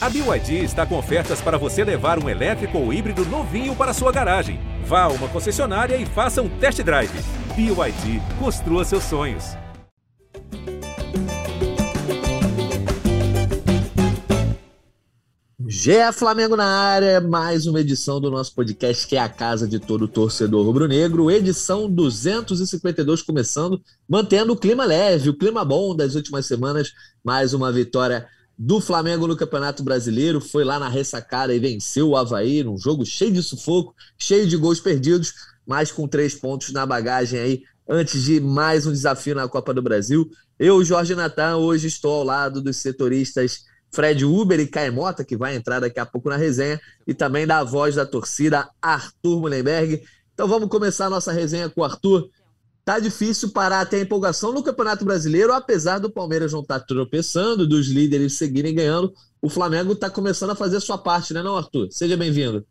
A BYD está com ofertas para você levar um elétrico ou híbrido novinho para sua garagem. Vá a uma concessionária e faça um test drive. BYD, construa seus sonhos. GE Flamengo na área, mais uma edição do nosso podcast que é a casa de todo torcedor rubro-negro, edição 252 começando, mantendo o clima leve, o clima bom das últimas semanas, mais uma vitória do Flamengo no Campeonato Brasileiro, foi lá na ressacada e venceu o Havaí num jogo cheio de sufoco, cheio de gols perdidos, mas com três pontos na bagagem aí, antes de mais um desafio na Copa do Brasil. Eu, Jorge Natan, hoje estou ao lado dos setoristas Fred Uber e Caemota, que vai entrar daqui a pouco na resenha, e também da voz da torcida, Arthur Mullenberg. Então vamos começar a nossa resenha com o Arthur. Tá difícil parar até a empolgação no Campeonato Brasileiro, apesar do Palmeiras não estar tá tropeçando, dos líderes seguirem ganhando. O Flamengo está começando a fazer a sua parte, né, não, Arthur? Seja bem-vindo.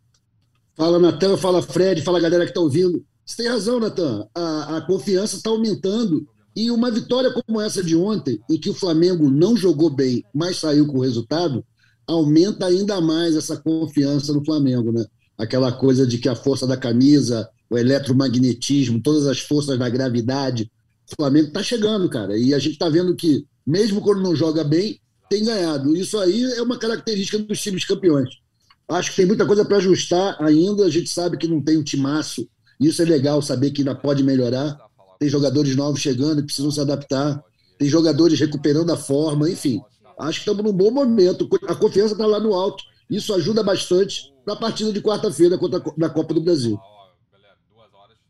Fala, Natan, fala, Fred, fala, galera que está ouvindo. Você tem razão, Natan. A, a confiança está aumentando e uma vitória como essa de ontem, em que o Flamengo não jogou bem, mas saiu com o resultado, aumenta ainda mais essa confiança no Flamengo, né? Aquela coisa de que a força da camisa, o eletromagnetismo, todas as forças da gravidade, o Flamengo está chegando, cara. E a gente está vendo que, mesmo quando não joga bem, tem ganhado. Isso aí é uma característica dos times campeões. Acho que tem muita coisa para ajustar ainda. A gente sabe que não tem um timaço. Isso é legal saber que ainda pode melhorar tem jogadores novos chegando e precisam se adaptar, tem jogadores recuperando a forma, enfim. Acho que estamos num bom momento. A confiança está lá no alto. Isso ajuda bastante para a partida de quarta-feira contra a Copa do Brasil.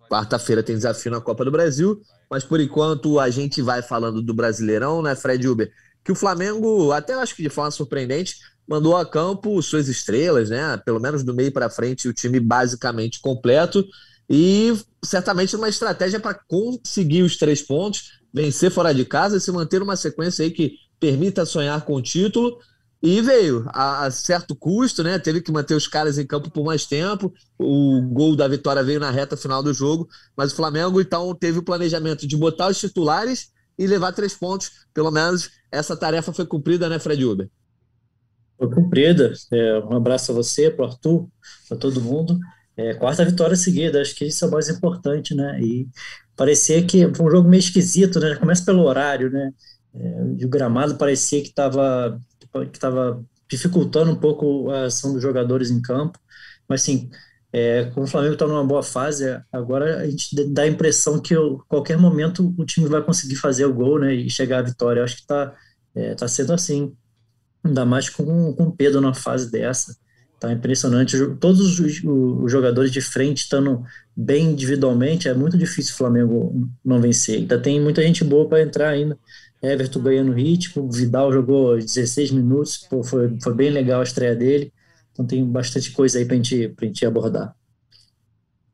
Quarta-feira tem desafio na Copa do Brasil, mas por enquanto a gente vai falando do Brasileirão, né, Fred Uber? Que o Flamengo, até acho que de forma surpreendente, mandou a campo suas estrelas, né? Pelo menos do meio para frente, o time basicamente completo. E certamente uma estratégia para conseguir os três pontos, vencer fora de casa e se manter uma sequência aí que permita sonhar com o título. E veio a, a, certo custo, né? Teve que manter os caras em campo por mais tempo. O gol da vitória veio na reta final do jogo, mas o Flamengo então teve o planejamento de botar os titulares e levar três pontos. Pelo menos essa tarefa foi cumprida, né, Fred Uber? Foi cumprida. É, um abraço a você, para o Arthur, para todo mundo. É, quarta vitória seguida, acho que isso é o mais importante, né? E parecia que foi um jogo meio esquisito, né? Começa pelo horário, né? É, e o gramado parecia que estava que tava dificultando um pouco a ação dos jogadores em campo. Mas, assim, é, como o Flamengo está numa boa fase, agora a gente dá a impressão que eu, qualquer momento o time vai conseguir fazer o gol né, e chegar à vitória. Eu acho que está é, tá sendo assim. Ainda mais com, com o Pedro na fase dessa. Tá impressionante. Todos os, os, jogadores de frente estando bem individualmente, é muito difícil o Flamengo não vencer. Ainda tem muita gente boa para entrar ainda. Everton ganhando ritmo, Vidal jogou 16 minutos, pô, foi, foi bem legal a estreia dele. Então tem bastante coisa aí para gente, a gente abordar.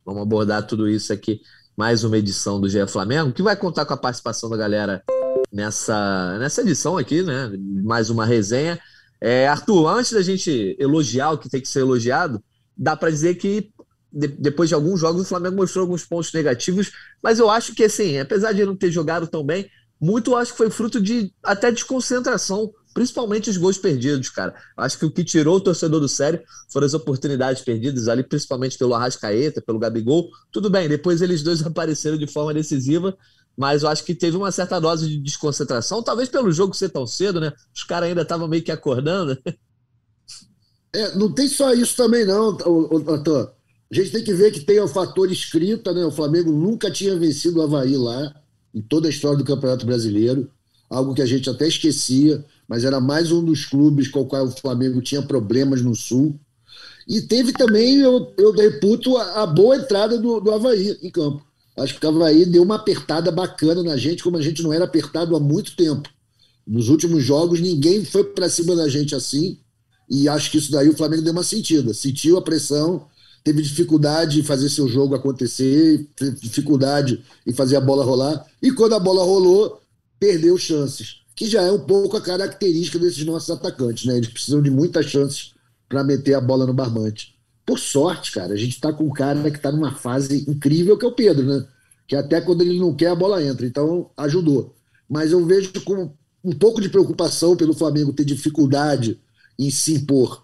Vamos abordar tudo isso aqui. Mais uma edição do GE Flamengo, que vai contar com a participação da galera nessa, nessa edição aqui, né? Mais uma resenha. É, Arthur, antes da gente elogiar o que tem que ser elogiado, dá para dizer que de, depois de alguns jogos o Flamengo mostrou alguns pontos negativos, mas eu acho que assim, apesar de não ter jogado tão bem, muito acho que foi fruto de até desconcentração, principalmente os gols perdidos, cara. Acho que o que tirou o torcedor do sério foram as oportunidades perdidas ali, principalmente pelo Arrascaeta, pelo Gabigol. Tudo bem, depois eles dois apareceram de forma decisiva, mas eu acho que teve uma certa dose de desconcentração, talvez pelo jogo ser tão cedo, né? Os caras ainda estavam meio que acordando. É, não tem só isso também, não, Antônio. A gente tem que ver que tem o fator escrita, né? O Flamengo nunca tinha vencido o Havaí lá, em toda a história do Campeonato Brasileiro, algo que a gente até esquecia, mas era mais um dos clubes com o qual o Flamengo tinha problemas no Sul. E teve também, eu, eu reputo, a, a boa entrada do, do Havaí em campo. Acho que o Cavaí deu uma apertada bacana na gente, como a gente não era apertado há muito tempo. Nos últimos jogos, ninguém foi para cima da gente assim, e acho que isso daí o Flamengo deu uma sentida. Sentiu a pressão, teve dificuldade em fazer seu jogo acontecer, teve dificuldade em fazer a bola rolar, e quando a bola rolou, perdeu chances, que já é um pouco a característica desses nossos atacantes, né? Eles precisam de muitas chances para meter a bola no barbante. Por sorte, cara, a gente está com um cara que está numa fase incrível, que é o Pedro, né? Que até quando ele não quer, a bola entra. Então, ajudou. Mas eu vejo com um pouco de preocupação pelo Flamengo ter dificuldade em se impor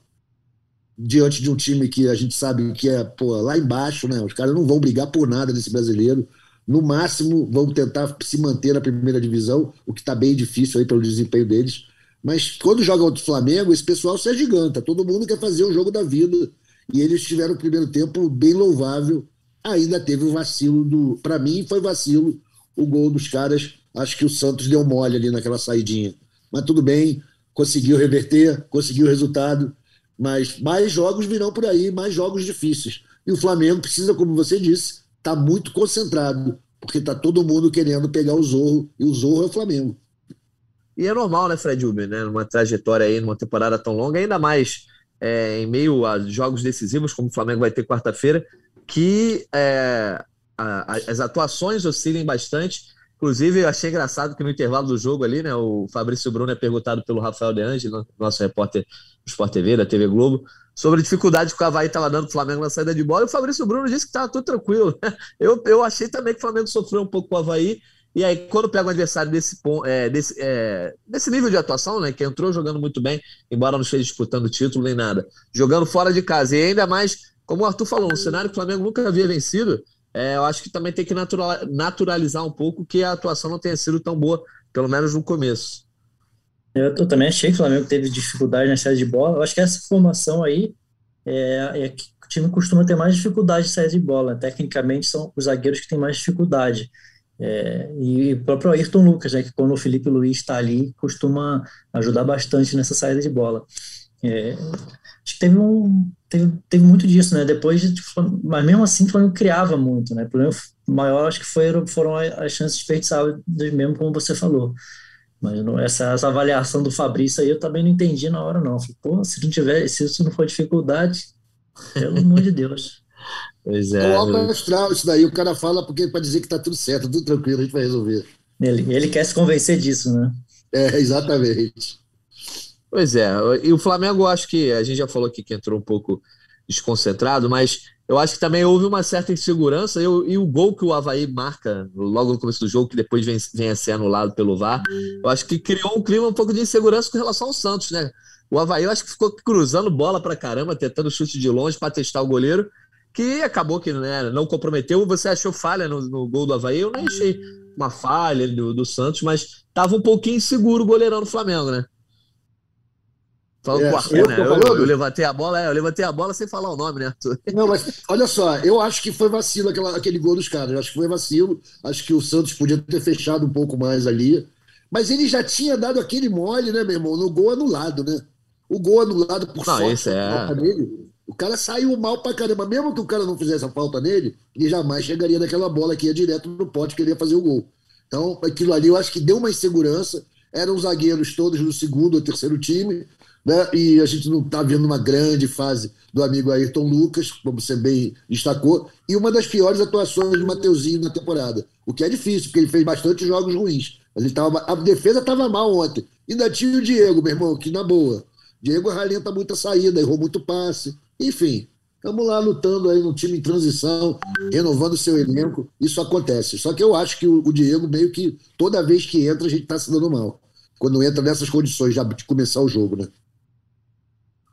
diante de um time que a gente sabe que é pô, lá embaixo, né? Os caras não vão brigar por nada nesse brasileiro. No máximo, vão tentar se manter na primeira divisão, o que está bem difícil aí pelo desempenho deles. Mas quando joga o Flamengo, esse pessoal se agiganta. Todo mundo quer fazer o jogo da vida. E eles tiveram o primeiro tempo bem louvável. Ainda teve o vacilo do. Para mim, foi vacilo o gol dos caras. Acho que o Santos deu mole ali naquela saidinha. Mas tudo bem, conseguiu reverter, conseguiu o resultado. Mas mais jogos virão por aí, mais jogos difíceis. E o Flamengo precisa, como você disse, estar tá muito concentrado, porque está todo mundo querendo pegar o Zorro, e o Zorro é o Flamengo. E é normal, né, Fred Uber, né? Numa trajetória aí, numa temporada tão longa, ainda mais é, em meio a jogos decisivos, como o Flamengo vai ter quarta-feira, que é, a, a, as atuações oscilem bastante. Inclusive, eu achei engraçado que no intervalo do jogo ali, né, o Fabrício Bruno é perguntado pelo Rafael De Angeli, nosso repórter Sport TV, da TV Globo, sobre a dificuldade que o Havaí estava dando para o Flamengo na saída de bola, e o Fabrício Bruno disse que estava tudo tranquilo. Eu, eu achei também que o Flamengo sofreu um pouco com o Havaí, e aí, quando pega um adversário desse, é, desse, é, desse nível de atuação, né, que entrou jogando muito bem, embora não esteja disputando título nem nada, jogando fora de casa, e ainda mais, como o Arthur falou, um cenário que o Flamengo nunca havia vencido, é, eu acho que também tem que naturalizar um pouco que a atuação não tenha sido tão boa, pelo menos no começo. Eu, eu também achei que o Flamengo teve dificuldade na saída de bola. Eu acho que essa formação aí é, é que o time costuma ter mais dificuldade de sair de bola. Tecnicamente, são os zagueiros que têm mais dificuldade. É, e o próprio Ayrton Lucas, né, que quando o Felipe Luiz está ali, costuma ajudar bastante nessa saída de bola. É, acho que teve, um, teve, teve muito disso, né? Depois, de, mas mesmo assim, o Flamengo criava muito, né? O problema maior acho que foi, foram as chances desperdiçadas, mesmo como você falou. Mas não, essa, essa avaliação do Fabrício aí eu também não entendi na hora, não. Falei, pô, se não tiver, se isso não for dificuldade, pelo amor de Deus. Pois é. É alto astral, isso daí. O cara fala porque para dizer que tá tudo certo, tudo tranquilo, a gente vai resolver. Ele, ele quer se convencer disso, né? É, exatamente. Pois é. E o Flamengo, acho que a gente já falou aqui que entrou um pouco desconcentrado, mas eu acho que também houve uma certa insegurança. E, e o gol que o Havaí marca logo no começo do jogo, que depois vem, vem a ser anulado pelo VAR, eu acho que criou um clima um pouco de insegurança com relação ao Santos, né? O Havaí, eu acho que ficou cruzando bola para caramba, tentando chute de longe para testar o goleiro que acabou que né, não comprometeu. Você achou falha no, no, gol do Havaí? Eu nem achei uma falha do, do Santos, mas estava um pouquinho inseguro o goleirão do Flamengo, né? Falando é, com o Arthur, né? Eu, eu, levantei a bola, é, eu levantei a bola sem falar o nome, né, Arthur? Não, mas olha só, eu acho que foi vacilo aquela, aquele gol dos caras. Eu acho que foi vacilo. Acho que o Santos podia ter fechado um pouco mais ali. Mas ele já tinha dado aquele mole, né, meu irmão? No gol anulado, né? O gol anulado por não, sorte, esse é... dele. O cara saiu mal pra caramba. Mesmo que o cara não fizesse a falta nele, ele jamais chegaria naquela bola que ia direto no pote que ele ia fazer o gol. Então, aquilo ali eu acho que deu uma insegurança. Eram zagueiros todos do segundo ou terceiro time, né? E a gente não está vendo uma grande fase do amigo Ayrton Lucas, como você bem destacou, e uma das piores atuações do Mateuzinho na temporada. O que é difícil, porque ele fez bastante jogos ruins. Ele tava, a defesa estava mal ontem. Ainda tinha o Diego, meu irmão, que na boa. Diego ralenta muita saída, errou muito passe. Enfim, estamos lá lutando aí no time em transição, renovando seu elenco. Isso acontece. Só que eu acho que o, o Diego, meio que toda vez que entra, a gente está se dando mal. Quando entra nessas condições já de começar o jogo, né?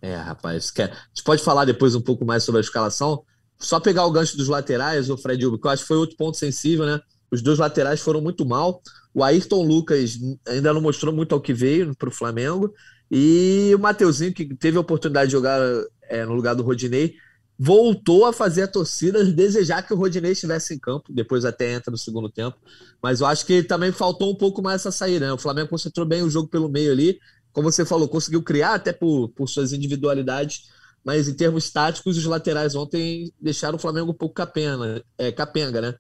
É, rapaz. Quer... A gente pode falar depois um pouco mais sobre a escalação. Só pegar o gancho dos laterais, o Fred Uber, que eu acho que foi outro ponto sensível, né? Os dois laterais foram muito mal. O Ayrton Lucas ainda não mostrou muito ao que veio para o Flamengo. E o Mateuzinho, que teve a oportunidade de jogar é, no lugar do Rodinei, voltou a fazer a torcida desejar que o Rodinei estivesse em campo, depois até entra no segundo tempo. Mas eu acho que também faltou um pouco mais essa saída. Né? O Flamengo concentrou bem o jogo pelo meio ali. Como você falou, conseguiu criar até por, por suas individualidades, mas em termos táticos, os laterais ontem deixaram o Flamengo um pouco capenga, é, capenga né?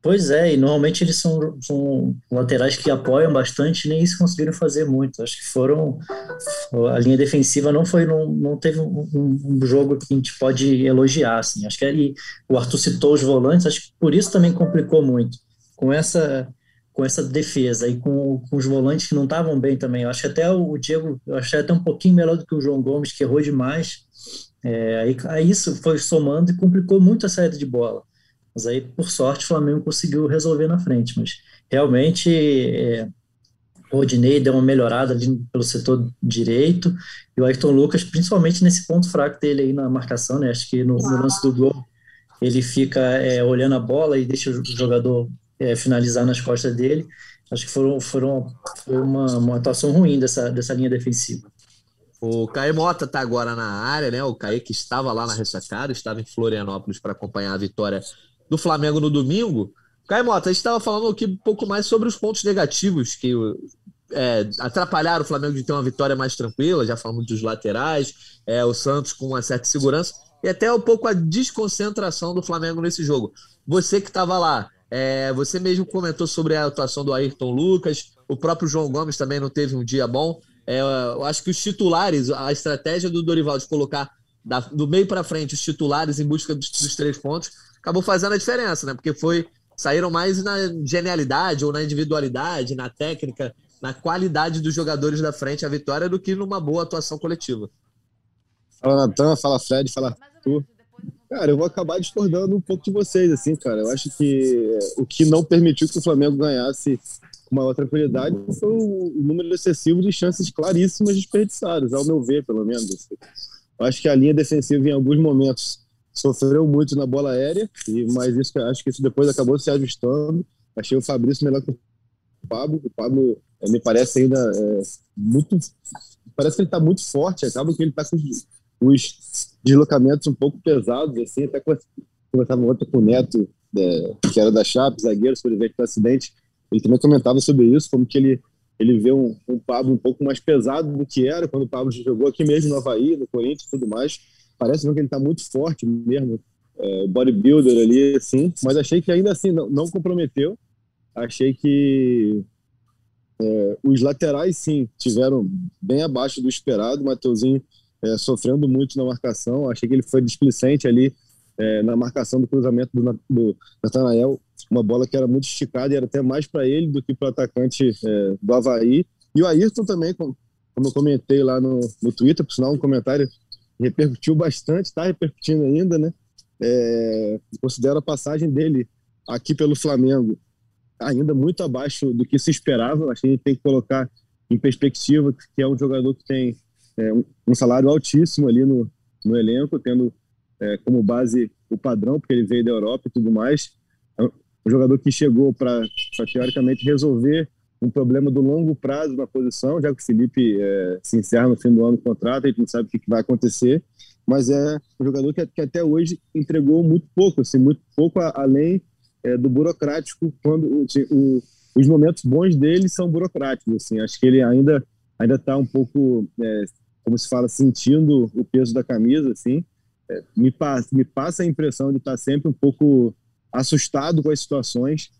Pois é, e normalmente eles são, são laterais que apoiam bastante, nem isso conseguiram fazer muito. Acho que foram. A linha defensiva não foi, não, não teve um, um jogo que a gente pode elogiar. Assim. Acho que aí o Arthur citou os volantes, acho que por isso também complicou muito. Com essa, com essa defesa e com, com os volantes que não estavam bem também. Eu acho que até o Diego, eu achei até um pouquinho melhor do que o João Gomes, que errou demais. É, aí, aí isso foi somando e complicou muito a saída de bola. Mas aí, por sorte, o Flamengo conseguiu resolver na frente. Mas realmente, é, o Rodinei deu uma melhorada ali pelo setor direito, e o Ayrton Lucas, principalmente nesse ponto fraco dele aí na marcação, né? Acho que no, no lance do gol ele fica é, olhando a bola e deixa o jogador é, finalizar nas costas dele. Acho que foram, foram, foi uma, uma atuação ruim dessa, dessa linha defensiva. O Caio Mota está agora na área, né? O Caio que estava lá na ressacada, estava em Florianópolis para acompanhar a vitória do Flamengo no domingo. Caio Mota, a gente estava falando aqui um pouco mais sobre os pontos negativos que é, atrapalharam o Flamengo de ter uma vitória mais tranquila, já falamos dos laterais, é, o Santos com uma certa segurança, e até um pouco a desconcentração do Flamengo nesse jogo. Você que estava lá, é, você mesmo comentou sobre a atuação do Ayrton Lucas, o próprio João Gomes também não teve um dia bom. É, eu acho que os titulares, a estratégia do Dorival de colocar da, do meio para frente os titulares em busca dos, dos, três pontos acabou fazendo a diferença, né? Porque foi saíram mais na genialidade ou na individualidade, na técnica, na qualidade dos jogadores da frente a vitória do que numa boa atuação coletiva. Fala Natan, fala Fred, fala Arthur. Cara, eu vou acabar discordando um pouco de vocês, assim, cara. Eu acho que o que não permitiu que o Flamengo ganhasse com maior tranquilidade foi o número excessivo de chances claríssimas desperdiçadas, ao meu ver, pelo menos. Assim. Eu acho que a linha defensiva, em alguns momentos, sofreu muito na bola aérea, e mas isso, acho que isso depois acabou se ajustando. Achei o Fabrício melhor que o Pablo. O Pablo é, me parece ainda é, muito. Parece que ele está muito forte, acaba que ele está com os deslocamentos um pouco pesados, assim, até conversava ontem com o Neto, é, que era da Chape, zagueiro, sobrevivente do acidente, ele também comentava sobre isso, como que ele, ele vê um, um Pablo um pouco mais pesado do que era quando o Pablo jogou aqui mesmo no Havaí, no Corinthians e tudo mais. Parece que ele está muito forte mesmo, é, bodybuilder ali, assim, mas achei que ainda assim não, não comprometeu. Achei que é, os laterais, sim, tiveram bem abaixo do esperado. O Mateuzinho é, sofrendo muito na marcação. Achei que ele foi displicente ali é, na marcação do cruzamento do, do Natanael. Uma bola que era muito esticada e era até mais para ele do que para o atacante é, do Havaí. E o Ayrton também, como, eu comentei lá no, no Twitter, por sinal, um comentário repercutiu bastante, está repercutindo ainda, né? É, considero a passagem dele aqui pelo Flamengo ainda muito abaixo do que se esperava. Acho que a gente tem que colocar em perspectiva que é um jogador que tem é, um salário altíssimo ali no, no elenco, tendo é, como base o padrão, porque ele veio da Europa e tudo mais. É um jogador que chegou para, teoricamente, resolver um problema do longo prazo na posição, já que o Felipe é, se encerra no fim do ano o contrato, a gente não sabe o que, que vai acontecer, mas é um jogador que, que, até hoje entregou muito pouco, assim, muito pouco a, além é, do burocrático, quando assim, o, os momentos bons dele são burocráticos. Assim, acho que ele ainda ainda está um pouco é, como se fala, sentindo o peso da camisa, assim, é, me, passa, me passa a impressão de estar sempre um pouco assustado com as situações.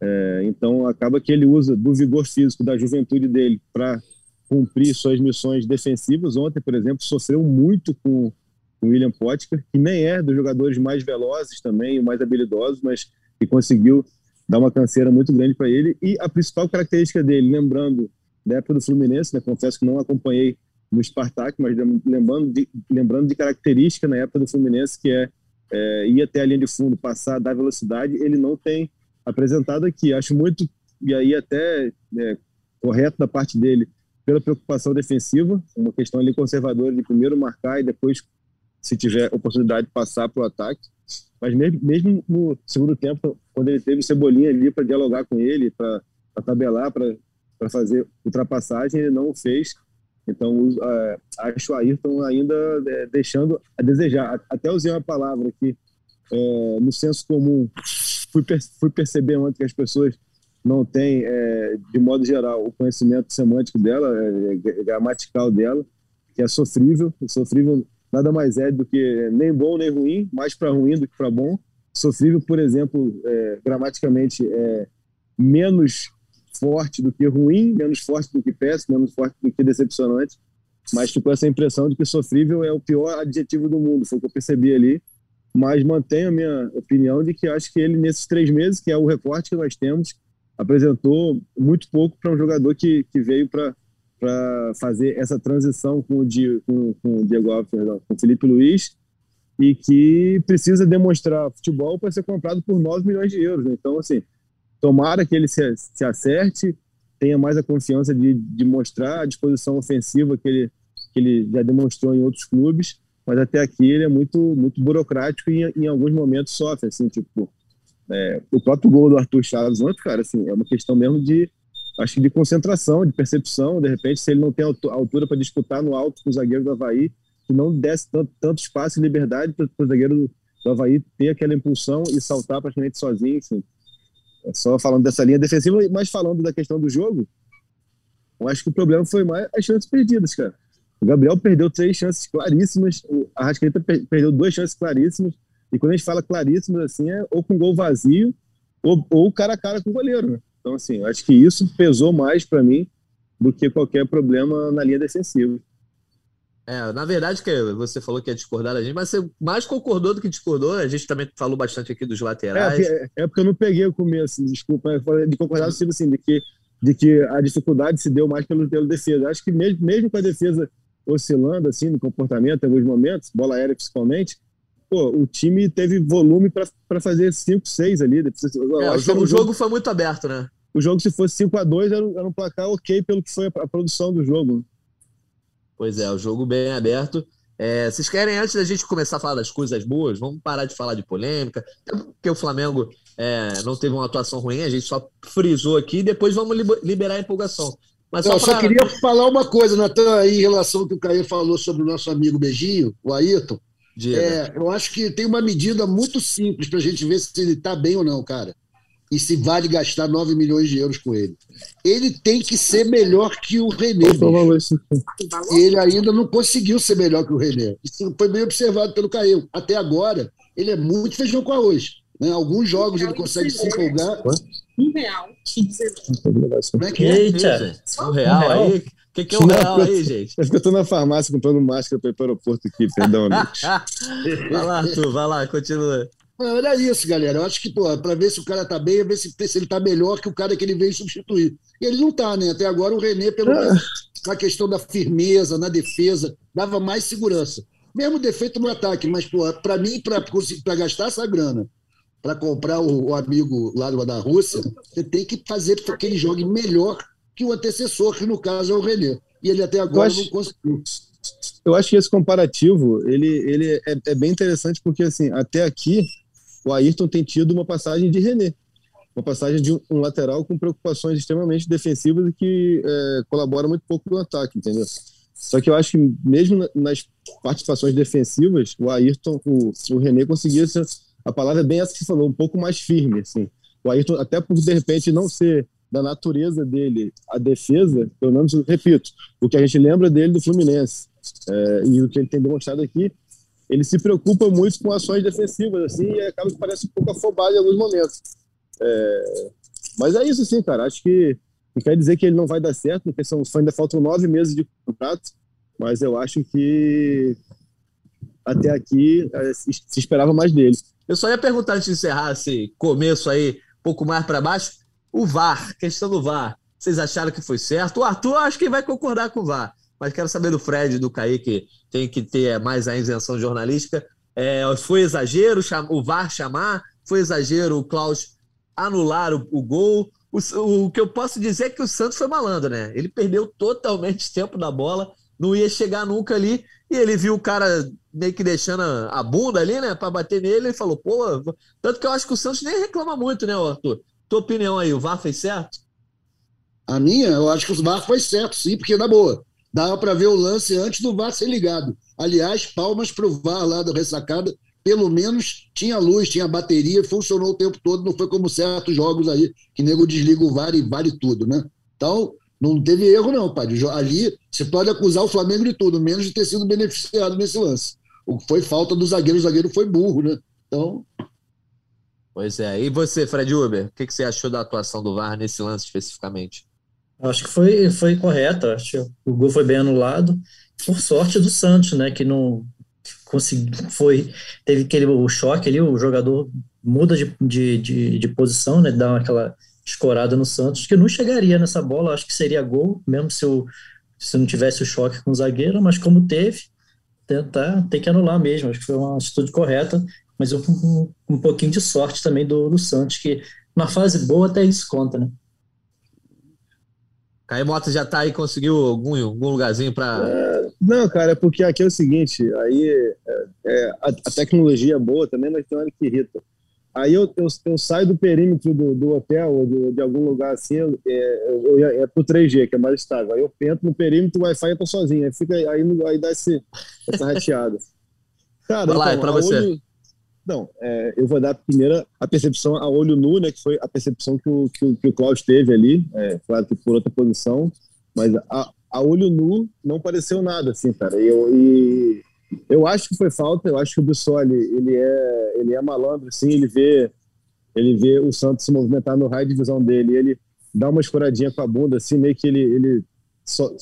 É, então, acaba que ele usa do vigor físico, da juventude dele, para cumprir suas missões defensivas. Ontem, por exemplo, sofreu muito com o William Potker, que nem é dos jogadores mais velozes também, mais habilidosos, mas que conseguiu dar uma canseira muito grande para ele. E a principal característica dele, lembrando da época do Fluminense, né, confesso que não acompanhei no Spartak, mas lembrando de, lembrando de característica na época do Fluminense, que é, é ir até a linha de fundo, passar, dar velocidade, ele não tem apresentado aqui. Acho muito, e aí até é, correto da parte dele, pela preocupação defensiva, uma questão ali conservadora de primeiro marcar e depois, se tiver oportunidade, passar para o ataque. Mas mesmo, mesmo no segundo tempo, quando ele teve o Cebolinha ali para dialogar com ele, para tabelar, para fazer ultrapassagem, ele não o fez. Então, uh, acho o Ayrton ainda é, deixando a desejar. Até usei uma palavra que, é, no senso comum, fui, per fui perceber ontem que as pessoas não têm, é, de modo geral, o conhecimento semântico dela, é, é gramatical dela, que é sofrível. sofrível nada mais é do que nem bom nem ruim, mais para ruim do que para bom. Sofrível, por exemplo, é, gramaticamente, é menos forte do que ruim, menos forte do que péssimo, menos forte do que decepcionante, mas ficou essa impressão de que sofrível é o pior adjetivo do mundo, foi o que eu percebi ali. Mas mantenho a minha opinião de que acho que ele, nesses três meses, que é o recorte que nós temos, apresentou muito pouco para um jogador que, que veio para fazer essa transição com o, com, com o Diego Alves, com o Felipe Luiz, e que precisa demonstrar futebol para ser comprado por 9 milhões de euros. Né? Então, assim, Tomara que ele se, se acerte, tenha mais a confiança de, de mostrar a disposição ofensiva que ele, que ele já demonstrou em outros clubes, mas até aqui ele é muito, muito burocrático e em alguns momentos sofre, assim, tipo, é, o próprio gol do Arthur Chaves ontem, cara, assim, é uma questão mesmo de, acho que de concentração, de percepção, de repente, se ele não tem altura para disputar no alto com o zagueiro do Havaí, que não desse tanto, tanto espaço e liberdade para o zagueiro do, Havaí ter aquela impulsão e saltar praticamente sozinho, assim. É só falando dessa linha defensiva, mas falando da questão do jogo, eu acho que o problema foi mais as chances perdidas, cara. O Gabriel perdeu três chances claríssimas, o Arrascaeta perdeu duas chances claríssimas, e quando a gente fala claríssimas, assim, é ou com gol vazio, ou, ou cara a cara com o goleiro, né? Então, assim, acho que isso pesou mais para mim do que qualquer problema na linha defensiva. É, na verdade, que você falou que ia discordar da gente, mas você mais concordou do que discordou. A gente também falou bastante aqui dos laterais. É, é porque eu não peguei o começo, desculpa, de concordar no sentido assim, de que, de que a dificuldade se deu mais pelo, pelo defesa. Acho que mesmo, mesmo com a defesa oscilando assim no comportamento em alguns momentos, bola aérea principalmente, pô, o time teve volume para fazer 5, 6 ali. É, o, jogo, o jogo foi muito aberto, né? O jogo, se fosse 5 a 2 era, era um placar ok pelo que foi a, a produção do jogo. Pois é, o jogo bem aberto. É, vocês querem, antes da gente começar a falar das coisas boas, vamos parar de falar de polêmica, porque o Flamengo é, não teve uma atuação ruim, a gente só frisou aqui, depois vamos liberar a empolgação. Mas só, só queria falar uma coisa, Natan, aí, em relação ao que o Caio falou sobre o nosso amigo Beijinho, o Ayrton. É, eu acho que tem uma medida muito simples para a gente ver se ele está bem ou não, cara e se vale gastar 9 milhões de euros com ele. Ele tem que ser melhor que o René. E ele ainda não conseguiu ser melhor que o René. Isso foi bem observado pelo Caio. Até agora, ele é muito feijão com arroz. Né? Alguns jogos ele consegue se empolgar. Um real. Como é que é? Eita, um real aí? O que, que é um real aí, gente? É porque eu tô na farmácia comprando máscara para ir para o aeroporto aqui, perdão, vai lá, Arthur, vai lá, continua. Olha isso, galera. Eu acho que, para ver se o cara tá bem, ver se, se ele tá melhor que o cara que ele veio substituir. E ele não tá, né? Até agora o René, pelo ah. menos, na questão da firmeza, na defesa, dava mais segurança. Mesmo defeito no ataque, mas, para mim, para gastar essa grana, para comprar o, o, amigo lá da Rússia, você tem que fazer para que ele jogue melhor que o antecessor, que no caso é o René. E ele até agora acho, não conseguiu. Eu acho que esse comparativo ele, ele é, é bem interessante porque assim até aqui o Ayrton tem tido uma passagem de René, uma passagem de um, lateral com preocupações extremamente defensivas e que é, colabora muito pouco no ataque, entendeu? Só que eu acho que mesmo nas participações defensivas, o Ayrton, o, o René conseguia ser, a palavra é bem essa que você falou, um pouco mais firme, assim. O Ayrton, até por de repente não ser da natureza dele a defesa, pelo menos, repito, o que a gente lembra dele do Fluminense é, e o que ele tem demonstrado aqui, ele se preocupa muito com ações defensivas, assim, e acaba que parece um pouco afobado em alguns momentos. É, mas é isso, sim, cara. Acho que não quer dizer que ele não vai dar certo, porque são, ainda faltam nove meses de contrato, mas eu acho que até aqui é, se esperava mais dele. Eu só ia perguntar antes de encerrar esse começo aí, um pouco mais para baixo, o VAR, questão do VAR. Vocês acharam que foi certo? O Arthur acho que vai concordar com o VAR mas quero saber do Fred, do Kaique, tem que ter mais a isenção jornalística. É, foi exagero o VAR chamar? Foi exagero o Klaus anular o, o gol? O, o, que eu posso dizer é que o Santos foi malandro, né? Ele perdeu totalmente tempo da bola, não ia chegar nunca ali, e ele viu o cara meio que deixando a, a bunda ali, né, para bater nele, e falou, pô, tanto que eu acho que o Santos nem reclama muito, né, Arthur? Tua opinião aí, o VAR fez certo? A minha, eu acho que o VAR foi certo, sim, porque na boa. Dava para ver o lance antes do VAR ser ligado. Aliás, palmas para o VAR lá da ressacada. Pelo menos tinha luz, tinha bateria, funcionou o tempo todo. Não foi como certos jogos aí, que nego desliga o VAR e vale tudo, né? Então, não teve erro, não, pai. Ali, você pode acusar o Flamengo de tudo, menos de ter sido beneficiado nesse lance. O que foi falta do zagueiro, o zagueiro foi burro, né? Então. Pois é. E você, Fred Uber, o que você achou da atuação do VAR nesse lance especificamente? Acho que foi, foi correto, acho que o gol foi bem anulado, por sorte do Santos, né, que não conseguiu, foi, teve aquele choque ali, o jogador muda de, de, de, de posição, né, dá aquela escorada no Santos, que não chegaria nessa bola, acho que seria gol, mesmo se, o, se não tivesse o choque com o zagueiro, mas como teve, tentar, tem que anular mesmo, acho que foi uma atitude correta, mas um, um, um pouquinho de sorte também do, do Santos, que na fase boa até isso conta, né? Caio Mota já tá aí, conseguiu algum, algum lugarzinho para. É, não, cara, é porque aqui é o seguinte: aí é, é, a, a, tecnologia é boa também, mas tem hora que irrita. Aí eu, eu, eu saio do perímetro do, do hotel ou de, de, algum lugar assim, é, eu, eu, é pro 3G, que é mais estável. Aí eu entro no perímetro, o Wi-Fi entra sozinho. Aí, fica, aí, aí dá esse, essa rateada. Cara, Vai lá, então, é pra você. Olho, não, é, eu vou dar primeiro a percepção a olho nu, né, que foi a percepção que o, que o, que o Klaus teve ali, é, claro que por outra posição, mas a, a olho nu não pareceu nada, assim, cara. Eu, e eu acho que foi falta, eu acho que o Bissoli, ele é, ele é malandro, assim, ele vê, ele vê o Santos se movimentar no raio de visão dele, ele dá uma escoradinha com a bunda, assim, meio que ele, ele so,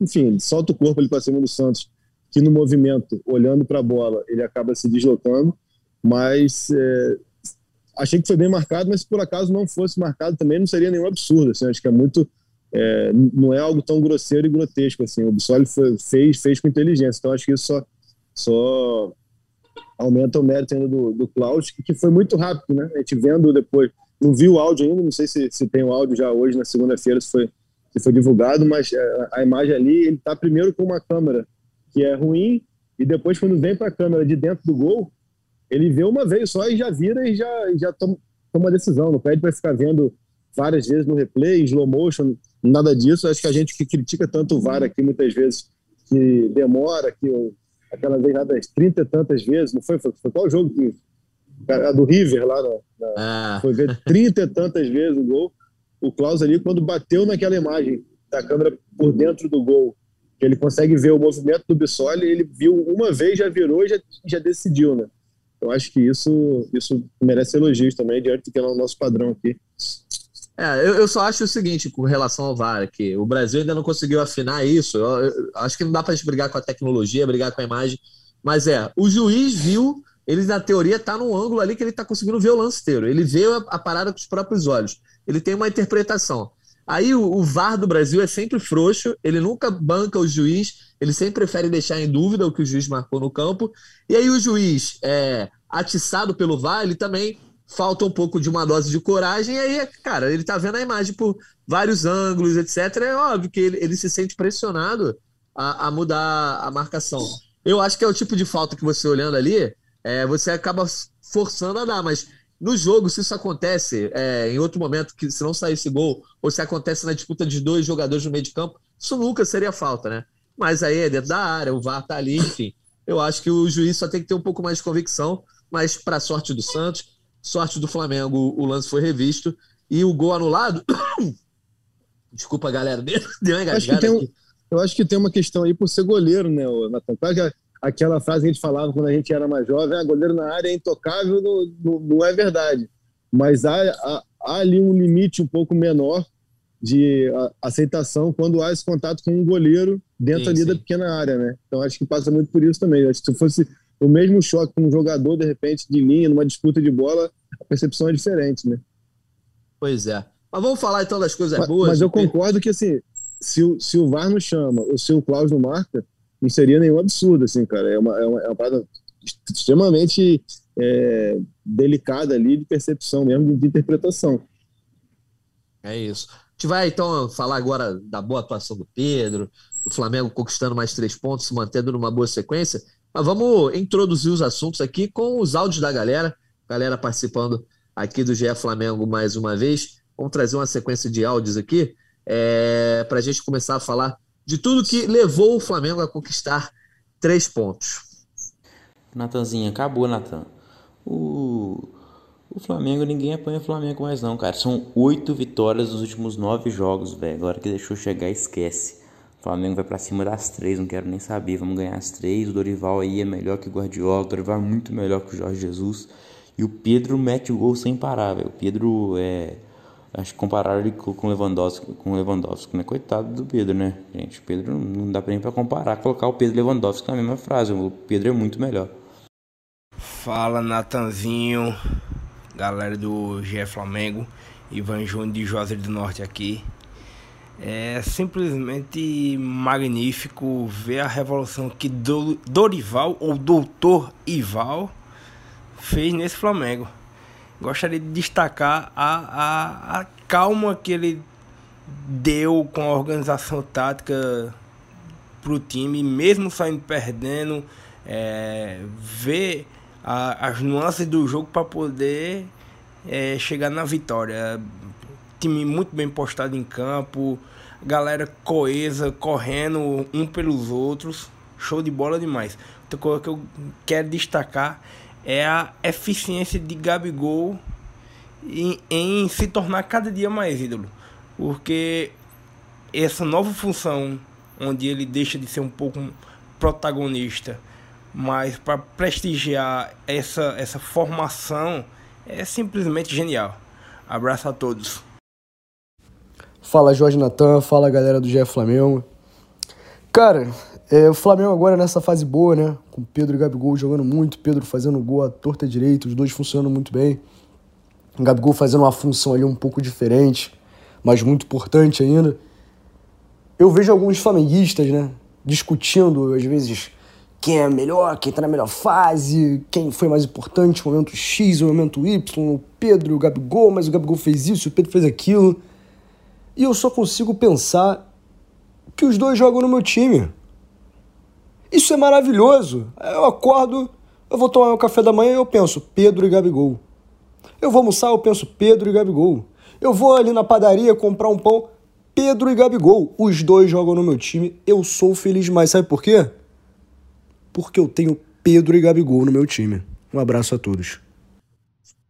enfim, ele solta o corpo ali para cima do Santos, que no movimento, olhando para a bola, ele acaba se deslocando, mas é, achei que foi bem marcado, mas se por acaso não fosse marcado também não seria nenhum absurdo. Assim, acho que é muito. É, não é algo tão grosseiro e grotesco assim. O Bissoli fez, fez com inteligência. Então acho que isso só, só aumenta o mérito ainda do, do Klaus, que, foi muito rápido, né? A gente vendo depois. Não vi o áudio ainda, não sei se, se tem o áudio já hoje, na segunda-feira, se foi, se foi divulgado, mas a, é, a imagem ali, ele está primeiro com uma câmera que é ruim, e depois, quando vem para a câmera de dentro do gol, ele vê uma vez só e já vira e já, já toma, toma uma decisão. Não pede para ficar vendo várias vezes no replay, slow motion, nada disso. Acho que a gente que critica tanto o VAR aqui muitas vezes, que demora, que aquela vez nada, 30 e tantas vezes, não foi? Foi, foi qual jogo que. A do River lá, na, na ah. foi ver 30 e tantas vezes o gol. O Klaus ali, quando bateu naquela imagem da câmera por dentro do gol, que ele consegue ver o movimento do Bissoli, ele viu uma vez, já virou e já, já decidiu, né? Eu acho que isso, isso merece elogios também, diante do que é o nosso padrão aqui. É, eu, eu, só acho o seguinte com relação ao VAR, que o Brasil ainda não conseguiu afinar isso. Eu, eu acho que não dá para brigar com a tecnologia, brigar com a imagem, mas é, o juiz viu, ele na teoria está num ângulo ali que ele está conseguindo ver o lance inteiro. Ele vê a, a, parada com os próprios olhos. Ele tem uma interpretação. Aí o, o VAR do Brasil é sempre frouxo, ele nunca banca o juiz, ele sempre prefere deixar em dúvida o que o juiz marcou no campo. E aí o juiz, é, atiçado pelo VAR, ele também falta um pouco de uma dose de coragem. E aí, cara, ele tá vendo a imagem por vários ângulos, etc. É óbvio que ele, ele se sente pressionado a, a, mudar a marcação. Eu acho que é o tipo de falta que você olhando ali, é, você acaba forçando a dar, mas no jogo, se isso acontece é, em outro momento, que se não sair esse gol, ou se acontece na disputa de dois jogadores no meio de campo, isso nunca seria falta, né? Mas aí é dentro da área, o VAR tá ali, enfim. Eu acho que o juiz só tem que ter um pouco mais de convicção, mas para sorte do Santos, sorte do Flamengo, o lance foi revisto e o gol anulado. Desculpa, galera, deu uma engasgada um, Eu acho que tem uma questão aí por ser goleiro, né, Natan? Aquela frase que a gente falava quando a gente era mais jovem, ah, goleiro na área é intocável, não, não, não é verdade. Mas há, há, há, ali um limite um pouco menor de aceitação quando há esse contato com um goleiro dentro sim, ali sim. da pequena área, né? Então acho que passa muito por isso também. Acho que se fosse o mesmo choque com um jogador, de repente, de linha, numa disputa de bola, a percepção é diferente, né? Pois é. Mas vamos falar então das coisas mas, boas. Mas eu concordo que, assim, se o, se o VAR não chama ou se o Klaus não marca, não seria nenhum absurdo, assim, cara. É uma, é uma, é uma parada extremamente é, delicada ali de percepção mesmo, de, interpretação. É isso. A gente vai então falar agora da boa atuação do Pedro, do Flamengo conquistando mais três pontos, se mantendo numa boa sequência. Mas vamos introduzir os assuntos aqui com os áudios da galera, galera participando aqui do GE Flamengo mais uma vez. Vamos trazer uma sequência de áudios aqui é, para a gente começar a falar de tudo que levou o Flamengo a conquistar três pontos. Natanzinho, acabou, Natan. O, o Flamengo, ninguém apanha o Flamengo mais não, cara. São oito vitórias nos últimos nove jogos, velho. Agora que deixou chegar, esquece. O Flamengo vai para cima das três, não quero nem saber. Vamos ganhar as três. O Dorival aí é melhor que o Guardiola. O Dorival é muito melhor que o Jorge Jesus. E o Pedro mete o gol sem parar, velho. O Pedro é. Acho que ele com Lewandowski, com Lewandowski, né? Coitado do Pedro, né? Gente, o Pedro não dá pra nem pra comparar, colocar o Pedro Lewandowski na mesma frase. O Pedro é muito melhor. Fala, Natanzinho, galera do GE Flamengo, Ivan Júnior de Juazeiro do Norte aqui. É simplesmente magnífico ver a revolução que Dorival, ou Doutor Ival, fez nesse Flamengo. Gostaria de destacar a, a, a calma que ele deu com a organização tática para o time, mesmo saindo perdendo, é, ver a, as nuances do jogo para poder é, chegar na vitória. Time muito bem postado em campo, galera coesa, correndo um pelos outros, show de bola demais. Outra coisa que eu quero destacar é a eficiência de Gabigol em, em se tornar cada dia mais ídolo. Porque essa nova função, onde ele deixa de ser um pouco protagonista, mas para prestigiar essa, essa formação, é simplesmente genial. Abraço a todos. Fala Jorge Natan, fala galera do GE Flamengo. Cara, é, o Flamengo agora nessa fase boa, né? Com Pedro e Gabigol jogando muito, Pedro fazendo gol à torta direita, os dois funcionando muito bem. O Gabigol fazendo uma função ali um pouco diferente, mas muito importante ainda. Eu vejo alguns flamenguistas, né? Discutindo, às vezes, quem é melhor, quem tá na melhor fase, quem foi mais importante, o momento X, o momento Y, o Pedro, o Gabigol, mas o Gabigol fez isso, o Pedro fez aquilo. E eu só consigo pensar que os dois jogam no meu time. Isso é maravilhoso. Eu acordo, eu vou tomar meu café da manhã e eu penso Pedro e Gabigol. Eu vou almoçar, eu penso Pedro e Gabigol. Eu vou ali na padaria comprar um pão, Pedro e Gabigol. Os dois jogam no meu time. Eu sou feliz demais. Sabe por quê? Porque eu tenho Pedro e Gabigol no meu time. Um abraço a todos.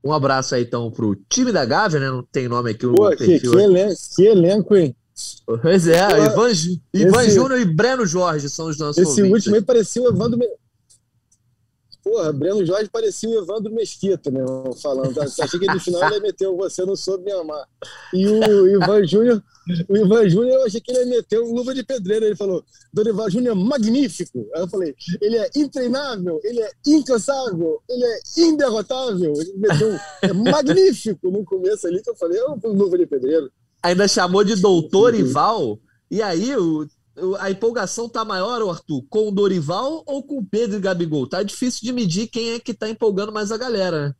Um abraço aí então pro time da Gávea, né? Não tem nome aqui. Pô, que, que, elenco, que elenco, hein? Pois é, Pô, Ivan, Ivan Júnior e Breno Jorge são os nossos Esse ouvintes. último aí parecia o Evandro... Porra, Breno Jorge parecia o Evandro Mesquita, né? Falando. Achei que no final ele o Você Não Soube Me Amar. E o Ivan Júnior, o Ivan Júnior, eu achei que ele um luva de pedreiro. Ele falou, Dorival Júnior é magnífico. Aí eu falei, ele é intreinável, ele é incansável, ele é inderrotável. Ele meteu um é magnífico no começo ali, que eu falei, é um luva de pedreiro. Ainda chamou de doutor Ival. E aí, o, a empolgação tá maior, Arthur, com o Dorival ou com o Pedro e Gabigol? Tá difícil de medir quem é que tá empolgando mais a galera, né?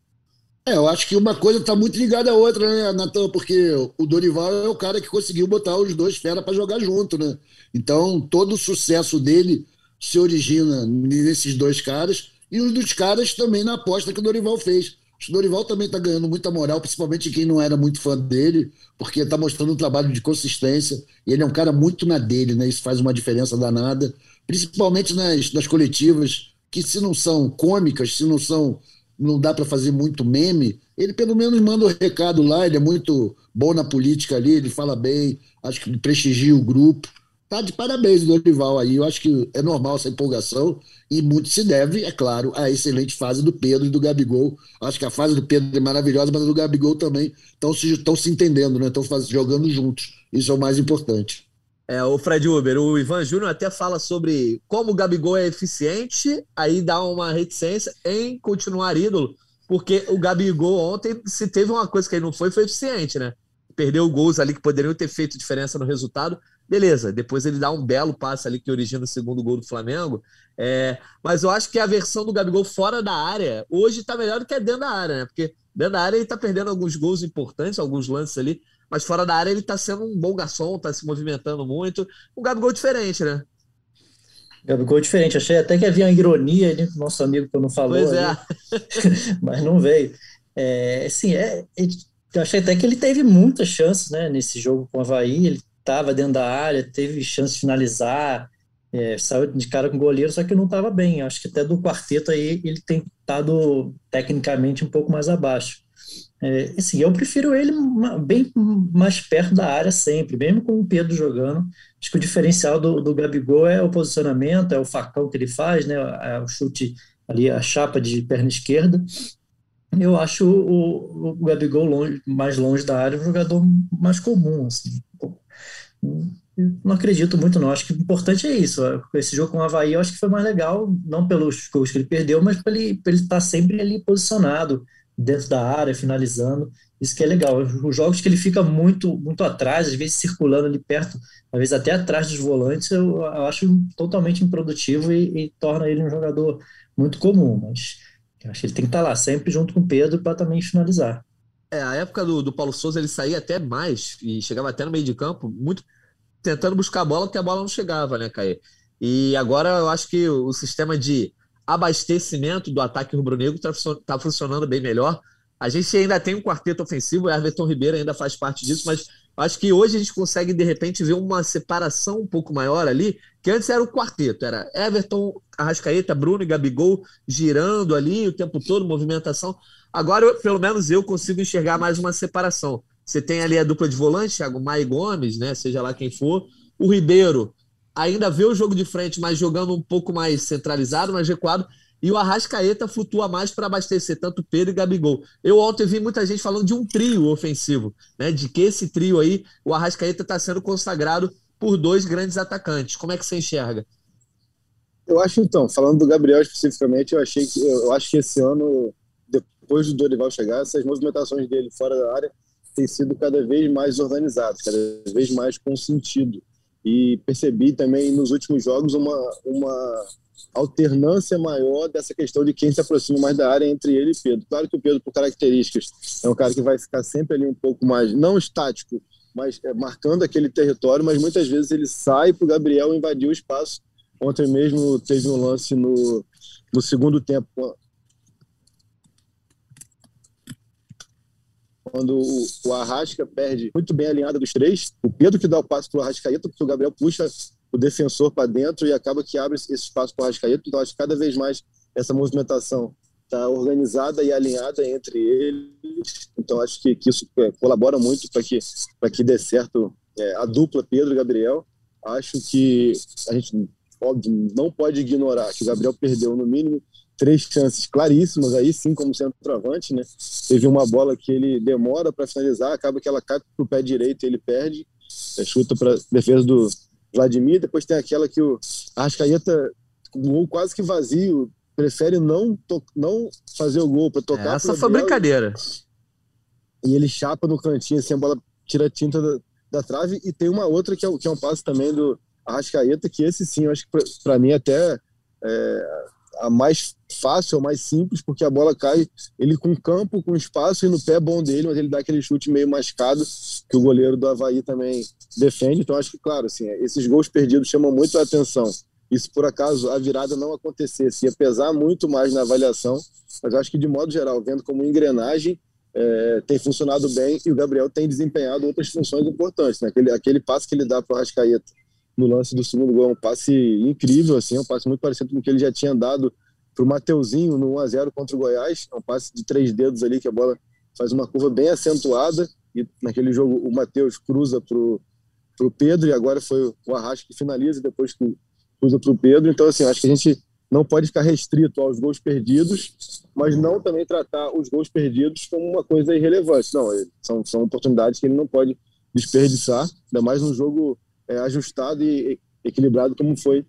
É, eu acho que uma coisa está muito ligada à outra, né, Natan? Porque o Dorival é o cara que conseguiu botar os dois fera para jogar junto, né? Então, todo o sucesso dele se origina nesses dois caras e os dos caras também na aposta que o Dorival fez. O Dorival também está ganhando muita moral, principalmente quem não era muito fã dele, porque está mostrando um trabalho de consistência. E ele é um cara muito na dele, né? Isso faz uma diferença danada, principalmente nas, nas coletivas, que se não são cômicas, se não são. não dá para fazer muito meme, ele pelo menos manda o um recado lá, ele é muito bom na política ali, ele fala bem, acho que prestigia o grupo. Tá de parabéns Dorival aí. Eu acho que é normal essa empolgação e muito se deve, é claro, à excelente fase do Pedro e do Gabigol. Acho que a fase do Pedro é maravilhosa, mas a do Gabigol também estão se, se entendendo, né? Estão jogando juntos. Isso é o mais importante. É, o Fred Uber, o Ivan Júnior até fala sobre como o Gabigol é eficiente, aí dá uma reticência em continuar ídolo, porque o Gabigol ontem, se teve uma coisa que ele não foi, foi eficiente, né? Perdeu gols ali que poderiam ter feito diferença no resultado, Beleza, depois ele dá um belo passe ali que origina o segundo gol do Flamengo. É, mas eu acho que a versão do Gabigol fora da área hoje tá melhor do que dentro da área, né? Porque dentro da área ele tá perdendo alguns gols importantes, alguns lances ali, mas fora da área ele tá sendo um bom garçom, tá se movimentando muito. O Gabigol diferente, né? Gabigol diferente. Achei até que havia uma ironia ali com o nosso amigo que eu não falou. Pois é. mas não veio. É, assim, é, eu achei até que ele teve muitas chances né, nesse jogo com o Havaí. Ele estava dentro da área, teve chance de finalizar, é, saiu de cara com o goleiro, só que não estava bem. Acho que até do quarteto aí ele tem estado tecnicamente um pouco mais abaixo. É, assim, eu prefiro ele bem mais perto da área sempre, mesmo com o Pedro jogando. Acho que o diferencial do, do Gabigol é o posicionamento, é o facão que ele faz, né, é o chute ali, a chapa de perna esquerda. Eu acho o, o Gabigol longe, mais longe da área um jogador mais comum, assim, não acredito muito, não. Acho que o importante é isso. Esse jogo com o Havaí eu acho que foi mais legal, não pelos gols que ele perdeu, mas para ele, estar tá sempre ali posicionado dentro da área, finalizando. Isso que é legal. Os jogos que ele fica muito muito atrás, às vezes circulando ali perto, às vezes até atrás dos volantes, eu, eu acho totalmente improdutivo e, e, torna ele um jogador muito comum. Mas acho que ele tem que estar tá lá sempre junto com o Pedro para também finalizar. É, a época do, do Paulo Souza ele saía até mais e chegava até no meio de campo, muito tentando buscar a bola, porque a bola não chegava, né, Caê? E agora eu acho que o sistema de abastecimento do ataque rubro-negro está tá funcionando bem melhor. A gente ainda tem um quarteto ofensivo, o Everton Ribeiro ainda faz parte disso, mas acho que hoje a gente consegue, de repente, ver uma separação um pouco maior ali, que antes era o quarteto, era Everton, Arrascaeta, Bruno e Gabigol girando ali o tempo todo, movimentação. Agora, pelo menos eu consigo enxergar mais uma separação. Você tem ali a dupla de volante, Thiago Mai Gomes, né? Seja lá quem for. O Ribeiro ainda vê o jogo de frente, mas jogando um pouco mais centralizado, mais recuado. E o Arrascaeta flutua mais para abastecer tanto Pedro e Gabigol. Eu ontem vi muita gente falando de um trio ofensivo, né? De que esse trio aí, o Arrascaeta está sendo consagrado por dois grandes atacantes. Como é que você enxerga? Eu acho então, falando do Gabriel especificamente, eu achei que eu acho que esse ano, depois do Dorival chegar, essas movimentações dele fora da área têm sido cada vez mais organizadas, cada vez mais com sentido. E percebi também nos últimos jogos uma, uma alternância maior dessa questão de quem se aproxima mais da área entre ele e Pedro. Claro que o Pedro, por características, é um cara que vai ficar sempre ali um pouco mais, não estático, mas é, marcando aquele território, mas muitas vezes ele sai para o Gabriel invadir o espaço. Ontem mesmo teve um lance no, no segundo tempo, quando o, o Arrasca perde muito bem a alinhada dos três, o Pedro que dá o passo para o Arrascaeta, porque o Gabriel puxa o defensor para dentro e acaba que abre esse espaço para o Arrascaeta. Então, acho que cada vez mais essa movimentação está organizada e alinhada entre eles. Então, acho que, que isso é, colabora muito para que, que dê certo é, a dupla Pedro e Gabriel. Acho que a gente, óbvio, não pode ignorar que o Gabriel perdeu, no mínimo, três chances claríssimas aí, sim, como centroavante, né? Teve uma bola que ele demora para finalizar, acaba que ela cai pro pé direito e ele perde, é, chuta para defesa do Vladimir. Depois tem aquela que o Arrascaeta, o gol quase que vazio, prefere não, não fazer o gol para tocar. É, essa foi brincadeira. E ele chapa no cantinho, assim, a bola tira a tinta da, da trave. E tem uma outra que é, que é um passo também do Arrascaeta, que esse sim, eu acho que para mim até é, a mais fácil, a mais simples, porque a bola cai ele com campo, com espaço e no pé bom dele, mas ele dá aquele chute meio mascado que o goleiro do Havaí também defende. Então acho que, claro, assim, esses gols perdidos chamam muito a atenção. E se por acaso a virada não acontecesse, ia pesar muito mais na avaliação, mas acho que de modo geral, vendo como engrenagem, é, tem funcionado bem e o Gabriel tem desempenhado outras funções importantes. Né? Aquele, aquele passe que ele dá para o Rascaeta no lance do segundo gol. É um passe incrível, assim, é um passe muito parecido com o que ele já tinha dado para o Mateuzinho no 1x0 contra o Goiás. É um passe de três dedos ali, que a bola faz uma curva bem acentuada. E naquele jogo o Matheus cruza para o Pedro, e agora foi o Arrasca que finaliza, depois que cruza para o Pedro. Então, assim, acho que a gente não pode ficar restrito aos gols perdidos, mas não também tratar os gols perdidos como uma coisa irrelevante. Não, são, são oportunidades que ele não pode desperdiçar, ainda mais num jogo é, ajustado e equilibrado como foi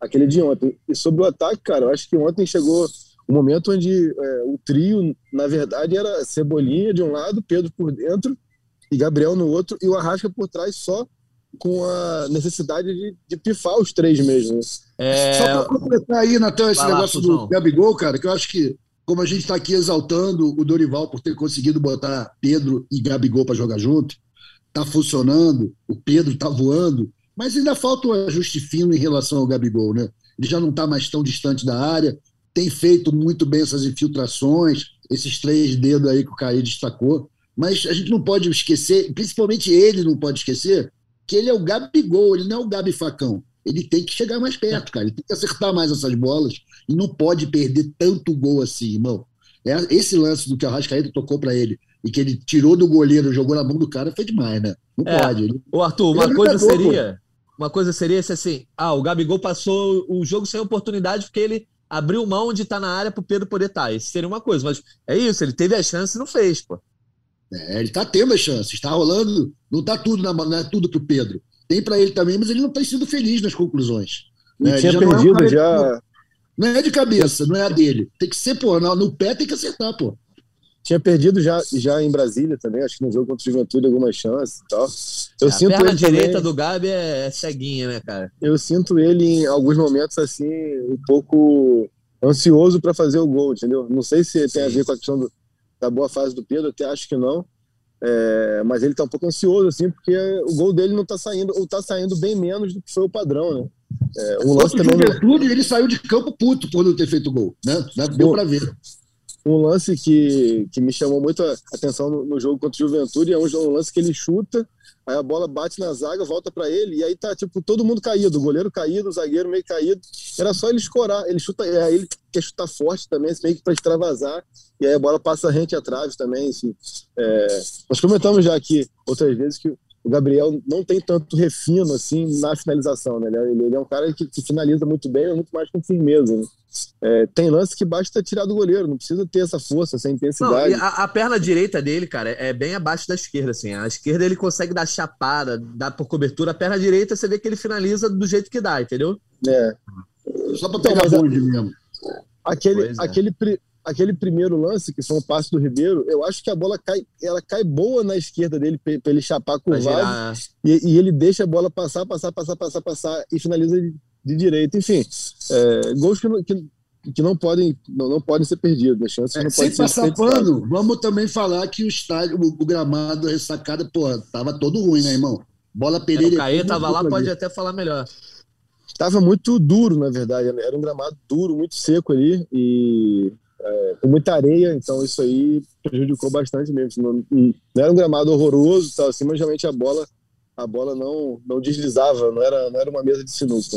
aquele de ontem. E sobre o ataque, cara, eu acho que ontem chegou um momento onde é, o trio, na verdade, era Cebolinha de um lado, Pedro por dentro e Gabriel no outro, e o Arrasca por trás só com a necessidade de, de pifar os três mesmo. Né? É... Só para completar aí, Natan, esse Vai negócio lá, do Gabigol, cara, que eu acho que, como a gente está aqui exaltando o Dorival por ter conseguido botar Pedro e Gabigol para jogar junto, está funcionando, o Pedro está voando, mas ainda falta um ajuste fino em relação ao Gabigol, né? Ele já não está mais tão distante da área, tem feito muito bem essas infiltrações, esses três dedos aí que o Caí destacou, mas a gente não pode esquecer, principalmente ele não pode esquecer, que ele é o Gabigol, ele não é o Gabi Facão. Ele tem que chegar mais perto, cara. Ele tem que acertar mais essas bolas e não pode perder tanto gol assim, irmão. É, esse lance do que o Arrascaeta tocou para ele e que ele tirou do goleiro, jogou na mão do cara, foi demais, né? Não é. pode. Ele... Ô, Arthur, uma coisa seria. Uma coisa seria se assim, ah, o Gabigol passou o jogo sem oportunidade porque ele abriu mão de estar tá na área pro Pedro poder estar. Tá. Isso seria uma coisa, mas é isso, ele teve a chance e não fez, pô. É, ele tá tendo a chance, está rolando, não tá tudo na não é tudo pro Pedro. Tem para ele também, mas ele não tem sido feliz nas conclusões. Né? Tinha já perdido não é já. Não é de cabeça, não é a dele. Tem que ser, pô, no, no pé tem que acertar, pô. Tinha perdido já, já em Brasília também, acho que no jogo contra o Juventude algumas chances e tal. Eu a sinto perna ele direita também, do Gabi é, é ceguinha, né, cara? Eu sinto ele em alguns momentos assim, um pouco ansioso para fazer o gol, entendeu? Não sei se Sim. tem a ver com a questão do, da boa fase do Pedro, até acho que não. É, mas ele tá um pouco ansioso, assim, porque o gol dele não tá saindo, ou tá saindo bem menos do que foi o padrão, né? É, um lance também. Juventude, ele saiu de campo puto por não ter feito gol, né? Deu para ver. Um lance que, que me chamou muito a atenção no, no jogo contra o Juventude é um, um lance que ele chuta Aí a bola bate na zaga, volta para ele, e aí tá, tipo, todo mundo caído, o goleiro caído, o zagueiro meio caído. Era só ele escorar, ele chuta, aí ele quer chutar forte também, meio que para extravasar, e aí a bola passa rente atrás também, assim. É, nós comentamos já aqui outras vezes que o Gabriel não tem tanto refino assim na finalização, né? Ele, ele é um cara que, que, finaliza muito bem, mas muito mais com firmeza. Né? É, tem lance que basta tirar do goleiro, não precisa ter essa força, essa intensidade. Não, a, a, perna direita dele, cara, é bem abaixo da esquerda, assim. A esquerda ele consegue dar chapada, dar por cobertura. A perna direita você vê que ele finaliza do jeito que dá, entendeu? É. Só pra pegar então, bonde mesmo. Aquele, é. aquele, aquele primeiro lance, que foi um passe do Ribeiro, eu acho que a bola cai, ela cai boa na esquerda dele para ele chapar curvado. E, e ele deixa a bola passar, passar, passar, passar, passar e finaliza de, de direito. Enfim, é, gols que, que, que, não podem não, não podem ser perdidos. As chances é, não sem passar pano, vamos também falar que o estádio, o, o gramado ressacada, pô, tava todo ruim, né, irmão? Bola Pereira. O Caê tava lá, pode até falar melhor. Tava muito duro, na verdade. Era um gramado duro, muito seco ali. E é, com muita areia, então isso aí prejudicou bastante mesmo. Não, não era um gramado horroroso, tal, assim, mas realmente a bola a bola não, não deslizava, não era, não era uma mesa de sinuca.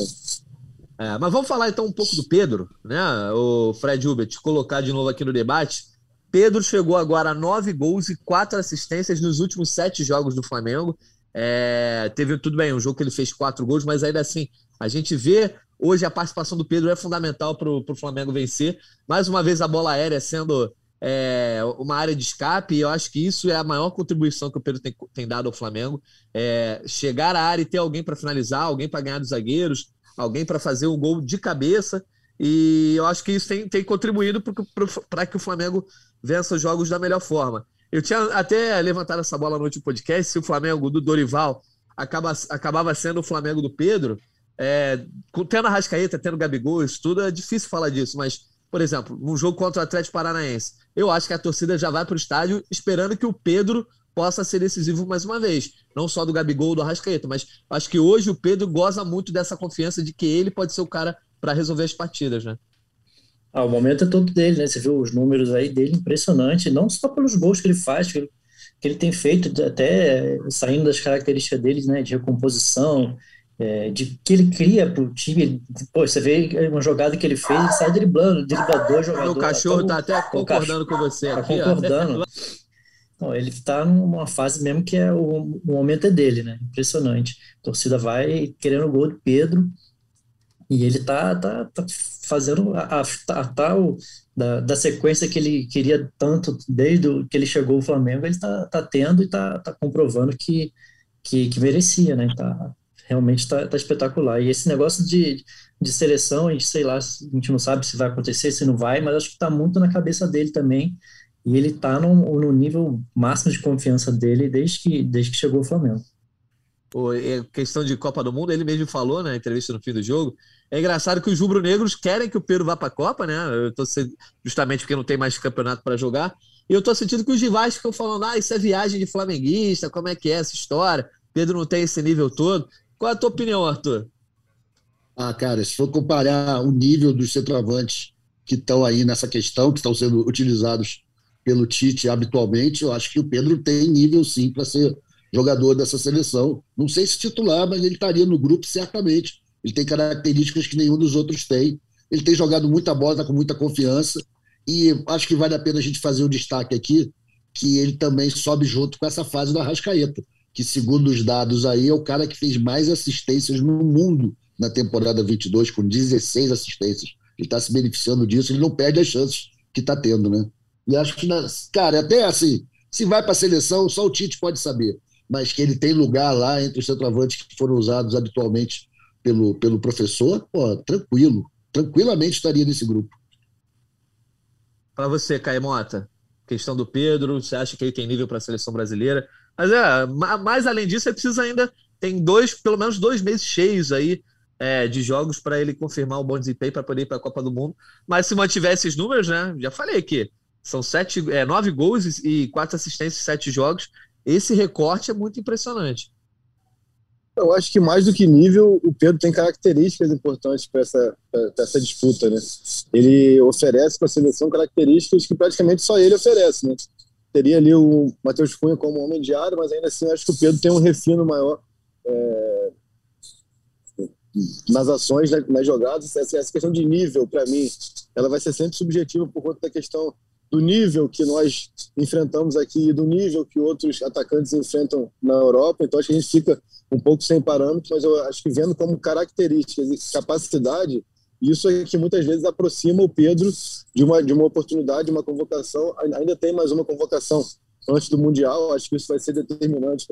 É, mas vamos falar então um pouco do Pedro, né? O Fred Hubert, colocar de novo aqui no debate. Pedro chegou agora a nove gols e quatro assistências nos últimos sete jogos do Flamengo. É, teve tudo bem, um jogo que ele fez quatro gols, mas ainda assim a gente vê Hoje a participação do Pedro é fundamental para o Flamengo vencer. Mais uma vez a bola aérea sendo é, uma área de escape, e eu acho que isso é a maior contribuição que o Pedro tem, tem dado ao Flamengo. É, chegar à área e ter alguém para finalizar, alguém para ganhar dos zagueiros, alguém para fazer um gol de cabeça. E eu acho que isso tem, tem contribuído para que o Flamengo vença os jogos da melhor forma. Eu tinha até levantado essa bola no último podcast, se o Flamengo do Dorival acaba, acabava sendo o Flamengo do Pedro, é, tendo a Rascaeta, tendo Gabigol, isso tudo, é difícil falar disso, mas, por exemplo, um jogo contra o Atlético Paranaense, eu acho que a torcida já vai para o estádio esperando que o Pedro possa ser decisivo mais uma vez. Não só do Gabigol ou do Arrascaeta, mas acho que hoje o Pedro goza muito dessa confiança de que ele pode ser o cara para resolver as partidas, né? Ah, o momento é todo dele, né? Você viu os números aí dele, impressionante, não só pelos gols que ele faz, que ele, que ele tem feito, até saindo das características dele, né? De recomposição, é, de que ele cria para o time. Pô, você vê uma jogada que ele fez, ele sai driblando, dribla dois jogadores. O cachorro está até concordando com você. Tá aqui, concordando. Ele está numa fase mesmo que é o, o, momento é dele, né? Impressionante. A torcida vai querendo o gol de Pedro e ele tá, tá, tá fazendo a, a, tal da, da, sequência que ele queria tanto desde que ele chegou ao Flamengo, ele tá, tá tendo e tá, tá comprovando que, que, que merecia, né? Tá, realmente está tá espetacular. E esse negócio de, de seleção, a gente, sei lá, a gente não sabe se vai acontecer, se não vai, mas acho que está muito na cabeça dele também. E ele está no, no nível máximo de confiança dele desde que, desde que chegou ao Flamengo. Pô, questão de Copa do Mundo, ele mesmo falou na entrevista no fim do jogo. É engraçado que os rubro-negros querem que o Pedro vá para a Copa, né? Eu tô justamente porque não tem mais campeonato para jogar. E eu tô sentindo que os rivais ficam falando: ah, isso é viagem de flamenguista, como é que é essa história? Pedro não tem esse nível todo. Qual é a tua opinião, Arthur? Ah, cara, se for comparar o nível dos centroavantes que estão aí nessa questão, que estão sendo utilizados pelo Tite habitualmente, eu acho que o Pedro tem nível sim para ser jogador dessa seleção. Não sei se titular, mas ele estaria no grupo certamente. Ele tem características que nenhum dos outros tem. Ele tem jogado muita bola, está com muita confiança. E acho que vale a pena a gente fazer um destaque aqui que ele também sobe junto com essa fase do Arrascaeta que, segundo os dados aí, é o cara que fez mais assistências no mundo na temporada 22, com 16 assistências. Ele está se beneficiando disso, ele não perde as chances que está tendo, né? E acho que, cara, até assim, se vai para a seleção, só o Tite pode saber, mas que ele tem lugar lá entre os centroavantes que foram usados habitualmente pelo, pelo professor, pô, tranquilo, tranquilamente estaria nesse grupo. Para você, Caimota, questão do Pedro, você acha que ele tem nível para a seleção brasileira? Mas é, mais além disso, ele precisa ainda. Tem dois, pelo menos dois meses cheios aí é, de jogos para ele confirmar o bom desempenho para poder ir para a Copa do Mundo. Mas se mantiver esses números, né? Já falei aqui. São sete, é, nove gols e quatro assistências em sete jogos. Esse recorte é muito impressionante. Eu acho que mais do que nível, o Pedro tem características importantes para essa, essa disputa, né? Ele oferece para a seleção características que praticamente só ele oferece, né? Teria ali o Matheus Cunha como homem de área, mas ainda assim acho que o Pedro tem um refino maior é, nas ações, nas jogadas. Essa, essa questão de nível, para mim, ela vai ser sempre subjetiva por conta da questão do nível que nós enfrentamos aqui e do nível que outros atacantes enfrentam na Europa. Então, acho que a gente fica um pouco sem parâmetros, mas eu acho que vendo como características e capacidade, isso é que muitas vezes aproxima o Pedro de uma, de uma oportunidade, de uma convocação. Ainda tem mais uma convocação antes do Mundial, acho que isso vai ser determinante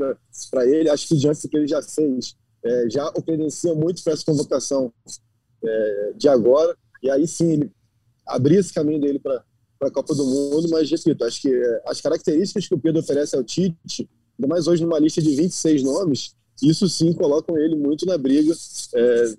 para ele. Acho que diante do que ele já fez, é, já o credencia muito para essa convocação é, de agora, e aí sim ele abrir esse caminho dele para a Copa do Mundo, mas repito, acho que é, as características que o Pedro oferece ao Tite, ainda mais hoje numa lista de 26 nomes, isso sim colocam ele muito na briga é,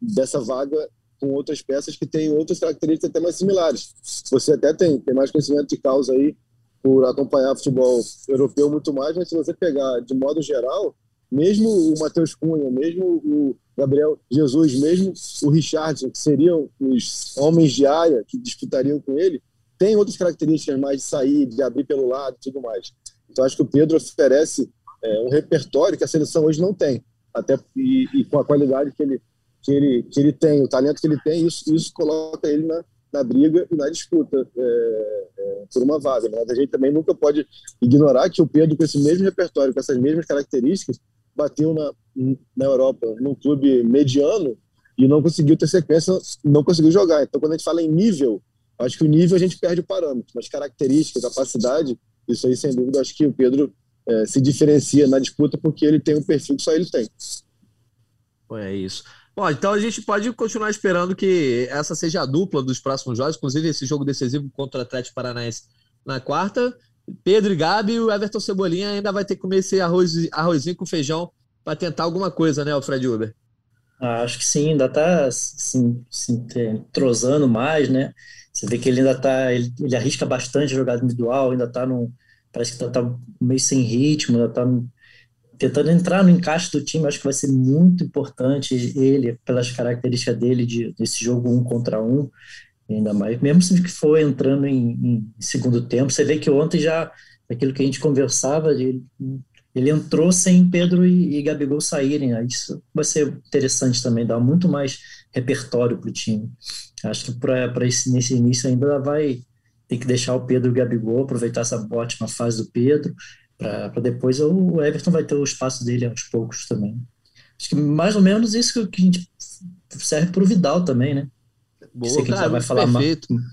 dessa vaga com outras peças que têm outras características até mais similares. Você até tem, tem mais conhecimento de causa aí por acompanhar futebol europeu muito mais, mas se você pegar de modo geral, mesmo o Matheus Cunha, mesmo o Gabriel Jesus, mesmo o Richardson, que seriam os homens de área que disputariam com ele, tem outras características mais de sair, de abrir pelo lado e tudo mais. Então acho que o Pedro oferece é, um repertório que a seleção hoje não tem. Até e, e, com a qualidade que ele, que, ele, que ele tem, o talento que ele tem, isso, isso coloca ele na, na briga e na disputa é, é, por uma vaga. Mas a gente também nunca pode ignorar que o Pedro, com esse mesmo repertório, com essas mesmas características, bateu na, na Europa num clube mediano e não conseguiu ter sequência, não conseguiu jogar. Então, quando a gente fala em nível, acho que o nível a gente perde o parâmetro, mas característica, capacidade, isso aí, sem dúvida, acho que o Pedro é, se diferencia na disputa porque ele tem um perfil que só ele tem. É isso. Bom, então a gente pode continuar esperando que essa seja a dupla dos próximos jogos, inclusive esse jogo decisivo contra o Atlético Paranaense na quarta. Pedro e Gabi o Everton Cebolinha ainda vai ter que comer esse arroz, arrozinho com feijão para tentar alguma coisa, né, o Fred Uber? Ah, acho que sim, ainda está se, se entrosando mais, né? Você vê que ele ainda está, ele, ele arrisca bastante a jogada individual, ainda está num, parece que está tá meio sem ritmo, está tentando entrar no encaixe do time. Acho que vai ser muito importante ele, pelas características dele de, desse jogo um contra um, ainda mais. Mesmo se que for entrando em, em, segundo tempo, você vê que ontem já, aquilo que a gente conversava, ele, ele entrou sem Pedro e, e Gabigol saírem. Né? Isso vai ser interessante também, dar muito mais repertório para o time. Acho que para esse nesse início ainda vai tem que deixar o Pedro e o Gabigol aproveitar essa ótima fase do Pedro, para depois o Everton vai ter o espaço dele aos poucos também. Acho que mais ou menos isso que a gente serve para o Vidal também, né? Boa, que cara, vai falar perfeito. Mais.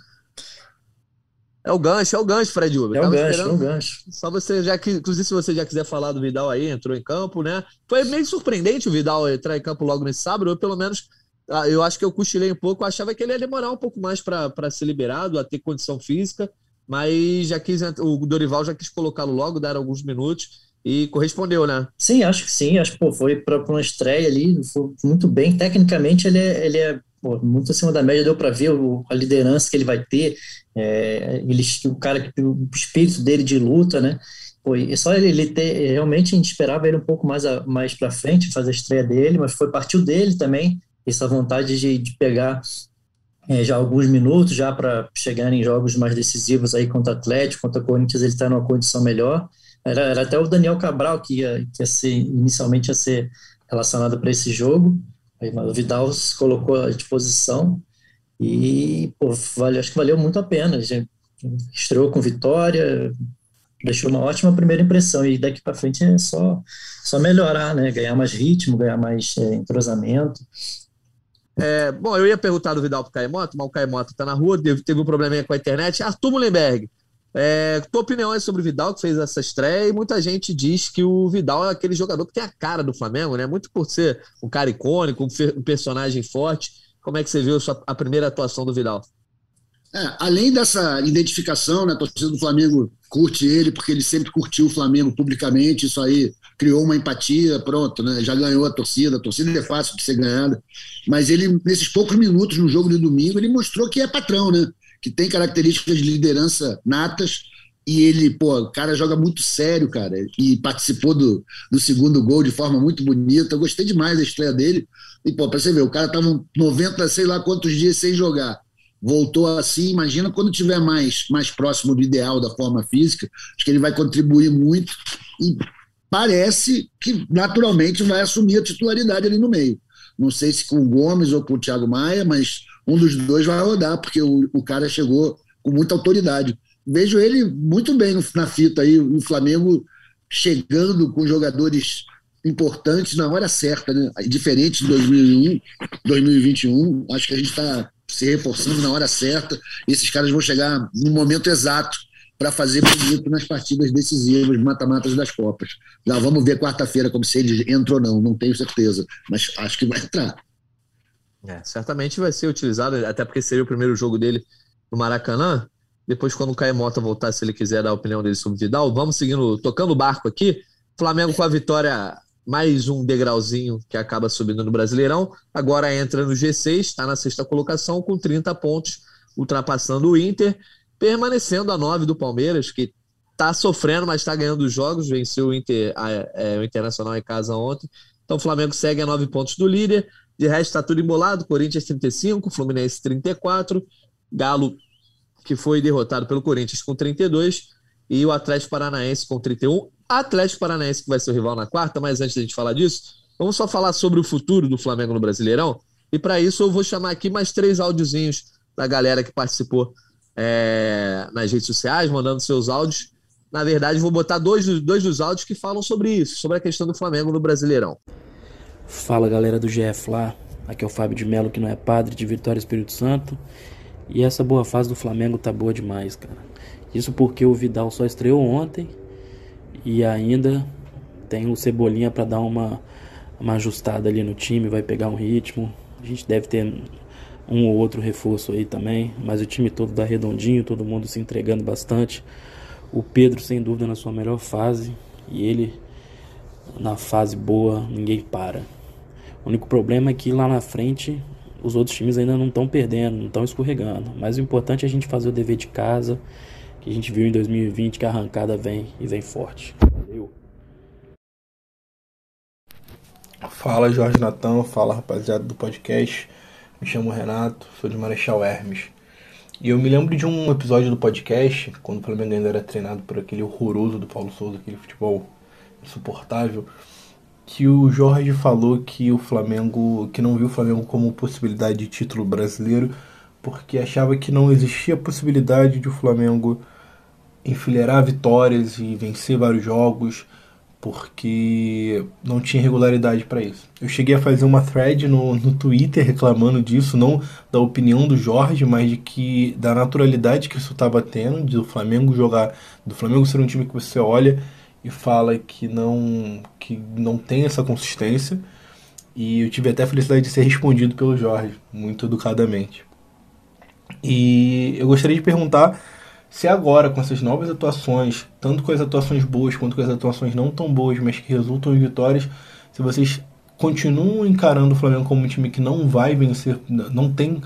É o gancho, é o gancho, Fred Uber. É o gancho, é o gancho. Só você já que, inclusive, se você já quiser falar do Vidal aí, entrou em campo, né? Foi meio surpreendente o Vidal entrar em campo logo nesse sábado, eu pelo menos ah, eu acho que eu cochilei um pouco, eu achava que ele ia demorar um pouco mais para ser liberado, a ter condição física, mas já quis, o Dorival já quis colocá-lo logo, dar alguns minutos e correspondeu, né? Sim, acho que sim, acho que pô, foi para uma estreia ali, foi muito bem. Tecnicamente, ele é, ele é pô, muito acima da média, deu para ver o, a liderança que ele vai ter, é, ele, o cara que o espírito dele de luta, né? E só ele, ele ter, realmente a gente esperava ele um pouco mais, mais para frente, fazer a estreia dele, mas foi partiu dele também essa vontade de, de pegar é, já alguns minutos já para chegar em jogos mais decisivos aí contra o Atlético, contra o Corinthians, ele está numa condição melhor. Era, era, até o Daniel Cabral que ia, que ia ser, inicialmente ia ser relacionado para esse jogo, aí, o Vidal se colocou à disposição e pô, vale, acho que valeu muito a pena. Já estreou com vitória, deixou uma ótima primeira impressão e daqui para frente é só, só melhorar, né? ganhar mais ritmo, ganhar mais é, entrosamento. É, bom, eu ia perguntar do Vidal pro Caemoto, mas o Caemoto tá na rua, teve um probleminha com a internet. Arthur Mullenberg, é, tua opinião é sobre o Vidal que fez essa estreia e muita gente diz que o Vidal é aquele jogador que tem a cara do Flamengo, né? Muito por ser um cara icônico, um, personagem forte. Como é que você viu a, sua, a primeira atuação do Vidal? É, além dessa identificação, né, a torcida do Flamengo curte ele porque ele sempre curtiu o Flamengo publicamente, isso aí criou uma empatia, pronto, né, já ganhou a torcida, a torcida é fácil de ser ganhada, mas ele, nesses poucos minutos no jogo de domingo, ele mostrou que é patrão, né, que tem características de liderança natas, e ele, pô, o cara joga muito sério, cara, e participou do, do segundo gol de forma muito bonita. Eu gostei demais da estreia dele. E, pô, pra você ver, o cara tava 90, sei lá quantos dias sem jogar. Voltou assim, imagina quando tiver mais, mais próximo do ideal da forma física, acho que ele vai contribuir muito. E parece que naturalmente vai assumir a titularidade ali no meio. Não sei se com o Gomes ou com o Thiago Maia, mas um dos dois vai rodar, porque o, o cara chegou com muita autoridade vejo ele muito bem na fita aí, o Flamengo chegando com jogadores importantes na hora certa, né? Diferente de 2001, 2021, acho que a gente está se reforçando na hora certa. Esses caras vão chegar no momento exato para fazer bonito nas partidas decisivas, mata-matas das Copas. Já vamos ver quarta-feira como se ele entrou ou não, não tenho certeza, mas acho que vai entrar. É, certamente vai ser utilizado, até porque seria o primeiro jogo dele no Maracanã. Depois, quando o Caio Mota voltar, se ele quiser dar a opinião dele sobre o Vidal, vamos seguindo, tocando o barco aqui. Flamengo com a vitória, mais um degrauzinho que acaba subindo no Brasileirão. Agora entra no G6, está na sexta colocação com 30 pontos, ultrapassando o Inter, permanecendo a 9 do Palmeiras, que está sofrendo, mas está ganhando os jogos. Venceu o, Inter, a, é, o Internacional em casa ontem. Então o Flamengo segue a 9 pontos do líder. De resto, está tudo embolado. Corinthians 35, Fluminense 34, Galo que foi derrotado pelo Corinthians com 32 e o Atlético Paranaense com 31. Atlético Paranaense que vai ser o rival na quarta, mas antes da gente falar disso, vamos só falar sobre o futuro do Flamengo no Brasileirão. E para isso eu vou chamar aqui mais três áudiozinhos da galera que participou é, nas redes sociais, mandando seus áudios. Na verdade, vou botar dois, dois dos áudios que falam sobre isso, sobre a questão do Flamengo no Brasileirão. Fala galera do GF lá, aqui é o Fábio de Melo, que não é padre de Vitória Espírito Santo. E essa boa fase do Flamengo tá boa demais, cara. Isso porque o Vidal só estreou ontem e ainda tem o Cebolinha para dar uma, uma ajustada ali no time, vai pegar um ritmo. A gente deve ter um ou outro reforço aí também, mas o time todo tá redondinho, todo mundo se entregando bastante. O Pedro, sem dúvida, na sua melhor fase e ele na fase boa, ninguém para. O único problema é que lá na frente os outros times ainda não estão perdendo, não estão escorregando. Mas o importante é a gente fazer o dever de casa, que a gente viu em 2020 que a arrancada vem e vem forte. Valeu. Fala Jorge Natão, fala rapaziada do podcast. Me chamo Renato, sou de Marechal Hermes. E eu me lembro de um episódio do podcast, quando o Flamengo ainda era treinado por aquele horroroso do Paulo Souza, aquele futebol insuportável que o Jorge falou que o Flamengo, que não viu o Flamengo como possibilidade de título brasileiro, porque achava que não existia possibilidade de o Flamengo enfileirar vitórias e vencer vários jogos, porque não tinha regularidade para isso. Eu cheguei a fazer uma thread no, no Twitter reclamando disso, não da opinião do Jorge, mas de que da naturalidade que isso estava tendo, do Flamengo jogar, do Flamengo ser um time que você olha e fala que não que não tem essa consistência e eu tive até a felicidade de ser respondido pelo Jorge muito educadamente. E eu gostaria de perguntar se agora com essas novas atuações, tanto com as atuações boas quanto com as atuações não tão boas, mas que resultam em vitórias, se vocês continuam encarando o Flamengo como um time que não vai vencer, não tem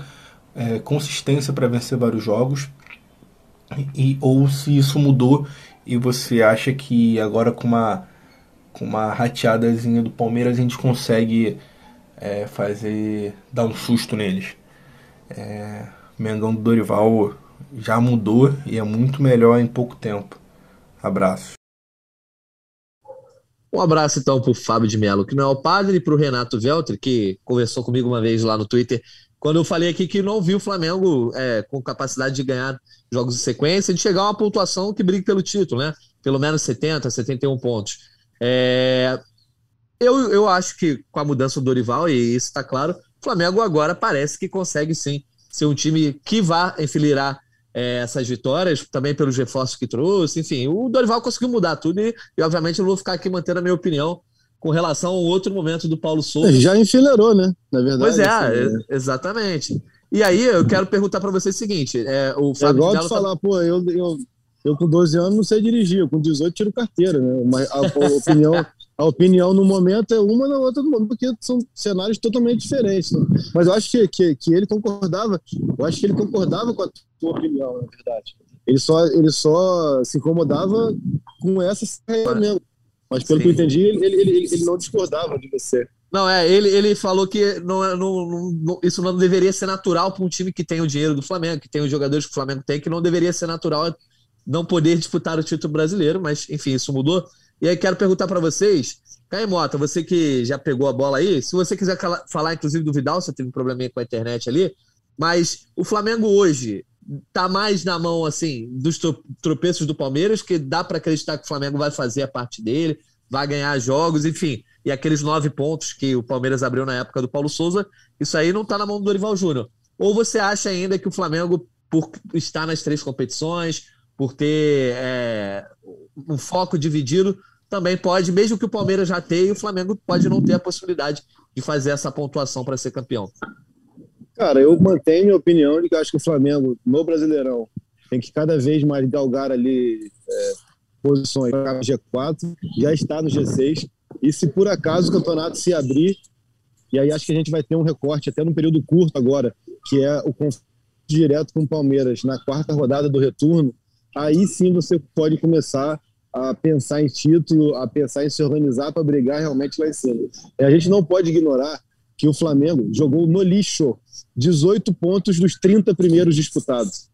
é, consistência para vencer vários jogos, e, ou se isso mudou e você acha que agora com uma, com uma rateadazinha do Palmeiras a gente consegue é, fazer. dar um susto neles? É, Mengão do Dorival já mudou e é muito melhor em pouco tempo. Abraço. Um abraço então para o Fábio de Mello, que não é o padre, e para o Renato Veltri, que conversou comigo uma vez lá no Twitter, quando eu falei aqui que não viu o Flamengo é, com capacidade de ganhar jogos em sequência, de chegar a uma pontuação que brigue pelo título, né? Pelo menos 70, 71 pontos. É... Eu, eu acho que com a mudança do Dorival, e isso está claro, o Flamengo agora parece que consegue sim ser um time que vá enfileirar é, essas vitórias, também pelos reforços que trouxe, enfim, o Dorival conseguiu mudar tudo e, e obviamente eu vou ficar aqui mantendo a minha opinião com relação ao outro momento do Paulo Souza. Já enfileirou, né? Na verdade. Pois é, exatamente. E aí eu quero perguntar para você o seguinte: é, o Fábio é igual de falar, tá... pô, eu, eu, eu com 12 anos não sei dirigir, eu com 18 tiro carteira, né? Mas a, a opinião, a opinião no momento é uma, na outra no momento, porque são cenários totalmente diferentes. Né? Mas eu acho que, que, que, ele concordava, eu acho que ele concordava com a tua opinião, na verdade. Ele só, ele só se incomodava com essa mesmo. Mas pelo Sim. que eu entendi, ele, ele, ele, ele não discordava de você. Não, é, ele, ele falou que não, é, não, não, isso não deveria ser natural para um time que tem o dinheiro do Flamengo, que tem os jogadores que o Flamengo tem, que não deveria ser natural não poder disputar o título brasileiro, mas enfim, isso mudou. E aí quero perguntar para vocês, Caio você que já pegou a bola aí, se você quiser falar inclusive do Vidal, você teve um probleminha com a internet ali, mas o Flamengo hoje tá mais na mão assim dos tropeços do Palmeiras, que dá para acreditar que o Flamengo vai fazer a parte dele, vai ganhar jogos, enfim e aqueles nove pontos que o Palmeiras abriu na época do Paulo Souza, isso aí não está na mão do Dorival Júnior. Ou você acha ainda que o Flamengo, por estar nas três competições, por ter é, um foco dividido, também pode, mesmo que o Palmeiras já tenha, o Flamengo pode não ter a possibilidade de fazer essa pontuação para ser campeão? Cara, eu mantenho minha opinião de que eu acho que o Flamengo, no Brasileirão, tem que cada vez mais galgar ali é, posições para G4, já está no G6, e se por acaso o campeonato se abrir, e aí acho que a gente vai ter um recorte até num período curto agora, que é o confronto direto com o Palmeiras na quarta rodada do retorno, aí sim você pode começar a pensar em título, a pensar em se organizar para brigar realmente lá em cima. A gente não pode ignorar que o Flamengo jogou no lixo 18 pontos dos 30 primeiros disputados.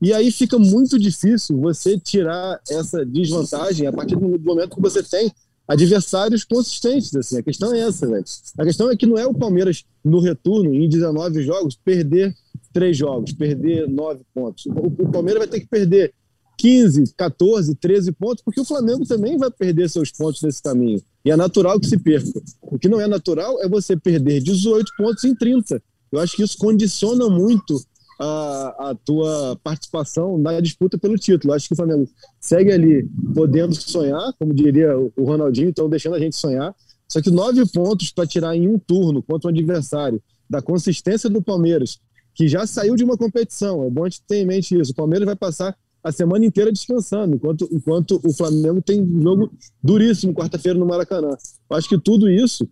E aí fica muito difícil você tirar essa desvantagem a partir do momento que você tem adversários consistentes. Assim. A questão é essa, velho. A questão é que não é o Palmeiras, no retorno, em 19 jogos, perder três jogos, perder nove pontos. O Palmeiras vai ter que perder 15, 14, 13 pontos, porque o Flamengo também vai perder seus pontos nesse caminho. E é natural que se perca. O que não é natural é você perder 18 pontos em 30. Eu acho que isso condiciona muito a, a tua participação na disputa pelo título. Acho que o Flamengo segue ali podendo sonhar, como diria o Ronaldinho, então deixando a gente sonhar. Só que nove pontos para tirar em um turno contra um adversário da consistência do Palmeiras, que já saiu de uma competição. É bom a gente ter em mente isso. O Palmeiras vai passar a semana inteira descansando, enquanto, enquanto o Flamengo tem um jogo duríssimo quarta-feira no Maracanã. Acho que tudo isso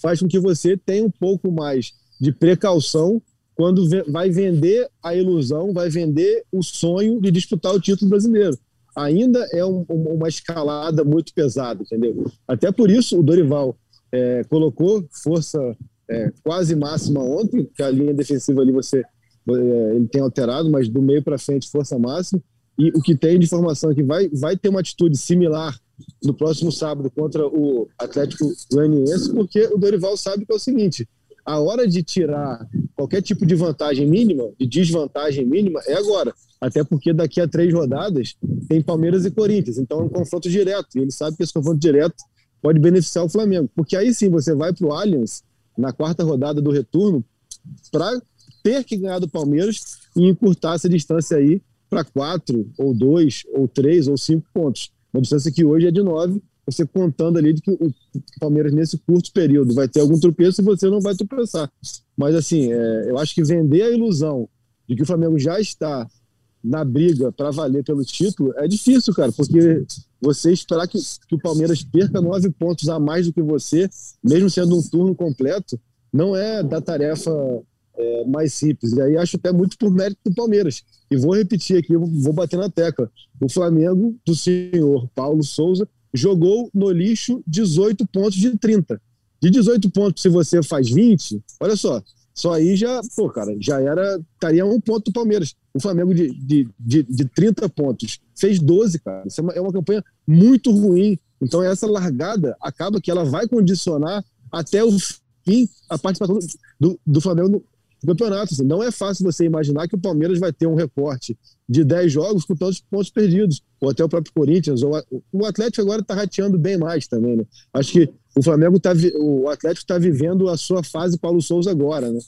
faz com que você tenha um pouco mais de precaução quando vai vender a ilusão, vai vender o sonho de disputar o título brasileiro. Ainda é um, uma escalada muito pesada, entendeu? Até por isso o Dorival é, colocou força é, quase máxima ontem, que a linha defensiva ali você ele tem alterado, mas do meio para frente força máxima. E o que tem de informação é que vai, vai ter uma atitude similar no próximo sábado contra o Atlético Goianiense, porque o Dorival sabe que é o seguinte: a hora de tirar qualquer tipo de vantagem mínima, de desvantagem mínima, é agora. Até porque daqui a três rodadas tem Palmeiras e Corinthians. Então é um confronto direto. E ele sabe que esse confronto direto pode beneficiar o Flamengo. Porque aí sim você vai para o Allianz na quarta rodada do retorno para ter que ganhar do Palmeiras e encurtar essa distância aí para quatro, ou dois, ou três, ou cinco pontos. Uma distância que hoje é de nove você contando ali de que o Palmeiras, nesse curto período, vai ter algum tropeço e você não vai tropeçar. Mas, assim, é, eu acho que vender a ilusão de que o Flamengo já está na briga para valer pelo título é difícil, cara, porque você esperar que, que o Palmeiras perca nove pontos a mais do que você, mesmo sendo um turno completo, não é da tarefa é, mais simples. E aí acho até muito por mérito do Palmeiras. E vou repetir aqui, vou bater na tecla. O Flamengo do senhor Paulo Souza jogou no lixo 18 pontos de 30. De 18 pontos, se você faz 20, olha só, só aí já, pô, cara, já era, estaria um ponto do Palmeiras. O Flamengo de, de, de, de 30 pontos fez 12, cara. Isso é uma, é uma campanha muito ruim. Então, essa largada acaba que ela vai condicionar até o fim a participação do, do, Flamengo campeonato. Assim, não é fácil você imaginar que o Palmeiras vai ter um recorte de 10 jogos com tantos pontos perdidos, ou até o próprio Corinthians, ou a, o Atlético agora está rateando bem mais também, né? Acho que o Flamengo tá, o Atlético está vivendo a sua fase Paulo Souza agora, né?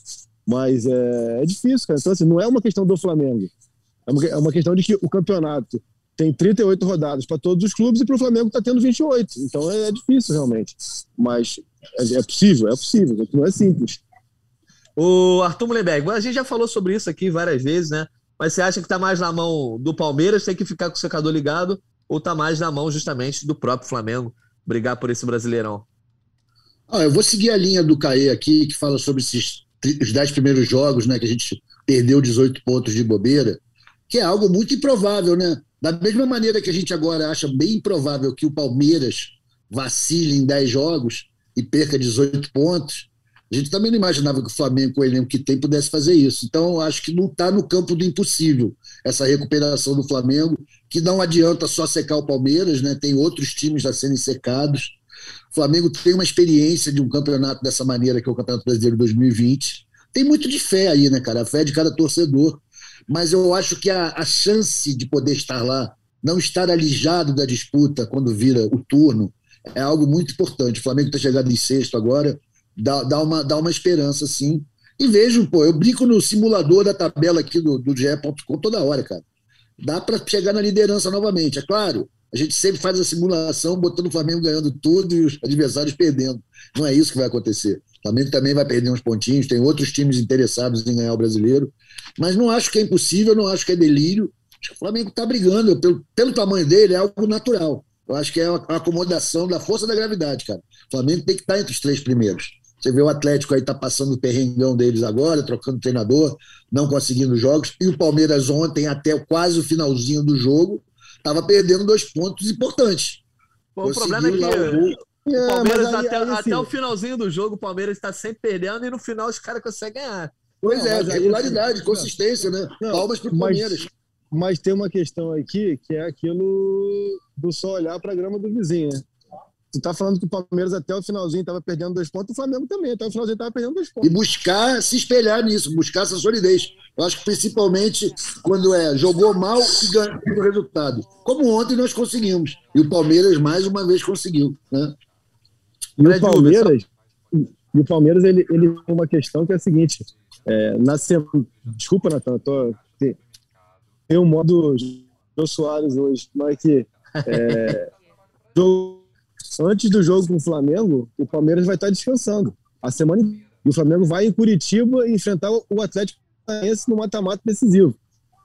Mas é, é difícil, cara. Então, assim, não é uma questão do Flamengo. É uma, é uma questão de que o campeonato tem 38 rodadas para todos os clubes e para o Flamengo está tendo 28. Então é, é difícil, realmente. Mas é, é possível, é possível. Não é simples. O Arthur Mullenberg, a gente já falou sobre isso aqui várias vezes, né? Mas você acha que está mais na mão do Palmeiras, tem que ficar com o secador ligado, ou está mais na mão justamente do próprio Flamengo brigar por esse Brasileirão? Ah, eu vou seguir a linha do Caê aqui, que fala sobre esses os dez primeiros jogos, né, que a gente perdeu 18 pontos de bobeira, que é algo muito improvável, né? Da mesma maneira que a gente agora acha bem improvável que o Palmeiras vacile em 10 jogos e perca 18 pontos, a gente também não imaginava que o Flamengo, com o elenco que tem, pudesse fazer isso. Então, acho que não está no campo do impossível essa recuperação do Flamengo, que não adianta só secar o Palmeiras, né? tem outros times a serem secados. O Flamengo tem uma experiência de um campeonato dessa maneira, que é o Campeonato Brasileiro 2020. Tem muito de fé aí, né, cara? A fé de cada torcedor. Mas eu acho que a, a chance de poder estar lá, não estar alijado da disputa quando vira o turno, é algo muito importante. O Flamengo está chegando em sexto agora, dá, dá, uma, dá uma esperança, sim. E vejo, pô, eu brinco no simulador da tabela aqui do, do GE.com toda hora, cara. Dá para chegar na liderança novamente. É claro, a gente sempre faz a simulação botando o Flamengo ganhando tudo e os adversários perdendo. Não é isso que vai acontecer. O Flamengo também vai perder uns pontinhos, tem outros times interessados em ganhar o brasileiro. Mas não acho que é impossível, não acho que é delírio. Acho que o Flamengo está brigando. Pelo, pelo tamanho dele, é algo natural. Eu acho que é uma acomodação da força da gravidade, cara. O Flamengo tem que estar tá entre os três primeiros. Você vê o Atlético aí tá passando o perrengão deles agora, trocando treinador, não conseguindo jogos. E o Palmeiras ontem, até quase o finalzinho do jogo, estava perdendo dois pontos importantes. Bom, o problema é que o, o Palmeiras, aí, até, aí, até, o finalzinho do jogo, o Palmeiras está sempre perdendo e no final os caras conseguem ganhar. Pois não, é, regularidade, assim, consistência, né? Não, Palmas para o Palmeiras. Mas tem uma questão aqui que é aquilo do só olhar para a grama do vizinho, né? Tu tá falando que o Palmeiras até o finalzinho estava perdendo dois pontos, o Flamengo também, até o finalzinho estava perdendo dois pontos. E buscar se espelhar nisso, buscar essa solidez. Eu acho que principalmente quando é jogou mal e ganhou o resultado. Como ontem nós conseguimos. E o Palmeiras mais uma vez conseguiu. Né? E o Palmeiras, e o Palmeiras ele, ele tem uma questão que é a seguinte: é, na semana. Desculpa, Natan, tô. Tem um modo Jô Soares hoje, mas que. É, antes do jogo com o Flamengo, o Palmeiras vai estar descansando. A semana e o Flamengo vai em Curitiba enfrentar o Atlético Paranaense no mata-mata decisivo.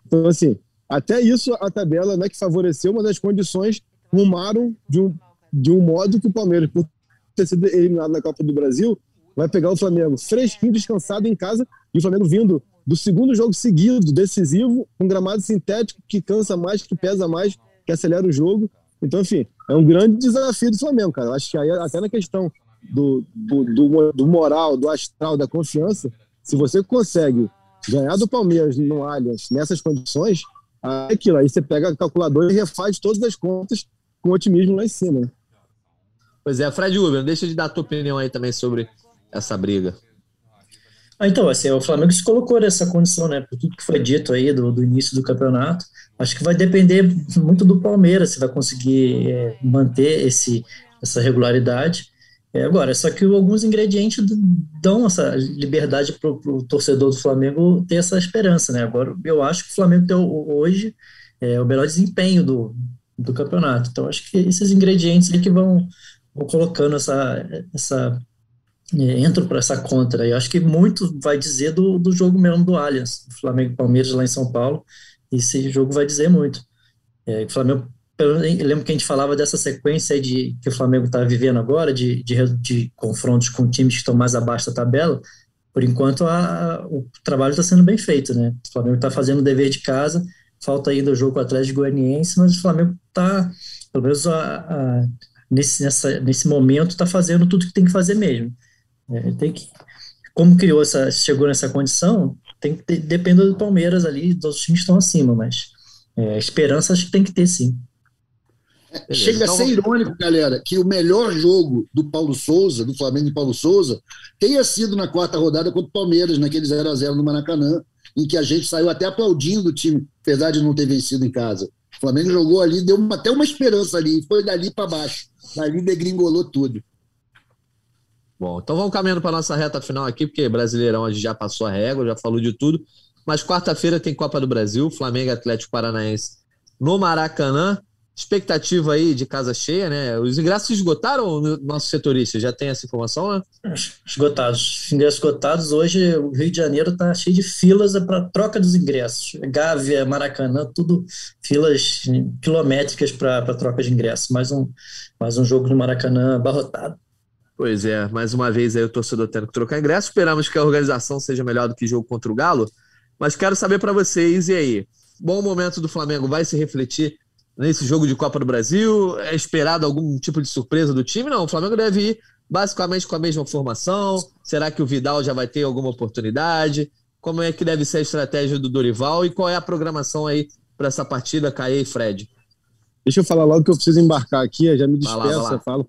Então, assim, até isso a tabela não é que favoreceu, mas as condições rumaram de um, de um modo que o Palmeiras, por ter sido eliminado na Copa do Brasil, vai pegar o Flamengo fresquinho, descansado em casa, e o Flamengo vindo do segundo jogo seguido, decisivo, um gramado sintético que cansa mais, que pesa mais, que acelera o jogo. Então, enfim, é um grande desafio do Flamengo, cara. Eu acho que aí, até na questão do, do, do, do moral, do astral, da confiança, se você consegue ganhar do Palmeiras no Allianz nessas condições, é aquilo. Aí você pega a calculadora e refaz todas as contas com otimismo lá em cima. Pois é, Fred Uber, deixa de dar a tua opinião aí também sobre essa briga. Ah, então, assim, o Flamengo se colocou nessa condição, né? Por tudo que foi dito aí do, do início do campeonato. Acho que vai depender muito do Palmeiras, se vai conseguir é, manter esse, essa regularidade. É, agora, só que alguns ingredientes dão essa liberdade para o torcedor do Flamengo ter essa esperança, né? Agora, eu acho que o Flamengo tem hoje é, o melhor desempenho do, do campeonato. Então, acho que esses ingredientes ali que vão, vão colocando essa, essa é, entro para essa contra. E acho que muito vai dizer do, do jogo mesmo do Allianz, Flamengo Palmeiras lá em São Paulo. Esse jogo vai dizer muito. É, o Flamengo, eu lembro que a gente falava dessa sequência de que o Flamengo está vivendo agora, de, de, de, confrontos com times que estão mais abaixo da tabela. Por enquanto, a, a, o trabalho está sendo bem feito, né? O Flamengo está fazendo o dever de casa, falta ainda o jogo o Atlético Goianiense, mas o Flamengo está, pelo menos a, nesse, nessa, nesse momento, está fazendo tudo que tem que fazer mesmo. É, tem que, como criou essa, chegou nessa condição, tem que ter, depende do Palmeiras ali, dos times estão acima, mas é, esperança acho que tem que ter sim. É, chega então, a ser irônico, galera, que o melhor jogo do Paulo Souza, do Flamengo e Paulo Souza, tenha sido na quarta rodada contra o Palmeiras, naquele 0 a 0 no Maracanã, em que a gente saiu até aplaudindo o time, apesar de não ter vencido em casa. O Flamengo jogou ali, deu uma, até uma esperança ali, foi dali para baixo. Dali degringolou tudo. Bom, então vamos caminhando para nossa reta final aqui, porque Brasileirão a gente já passou a régua, já falou de tudo. Mas quarta-feira tem Copa do Brasil, Flamengo Atlético Paranaense no Maracanã. expectativa aí de casa cheia, né? Os ingressos esgotaram no nosso setorista? Já tem essa informação, né? Esgotados. Ingressos esgotados. Hoje o Rio de Janeiro está cheio de filas para troca dos ingressos. Gávea, Maracanã, tudo filas quilométricas para troca de ingressos. Mais um, mais um jogo no Maracanã abarrotado. Pois é, mais uma vez aí o torcedor tendo que trocar ingresso. Esperamos que a organização seja melhor do que jogo contra o Galo. Mas quero saber para vocês, e aí? Bom momento do Flamengo vai se refletir nesse jogo de Copa do Brasil? É esperado algum tipo de surpresa do time? Não, o Flamengo deve ir basicamente com a mesma formação. Será que o Vidal já vai ter alguma oportunidade? Como é que deve ser a estratégia do Dorival e qual é a programação aí para essa partida, Caê e Fred? Deixa eu falar logo que eu preciso embarcar aqui, já me despeço, falo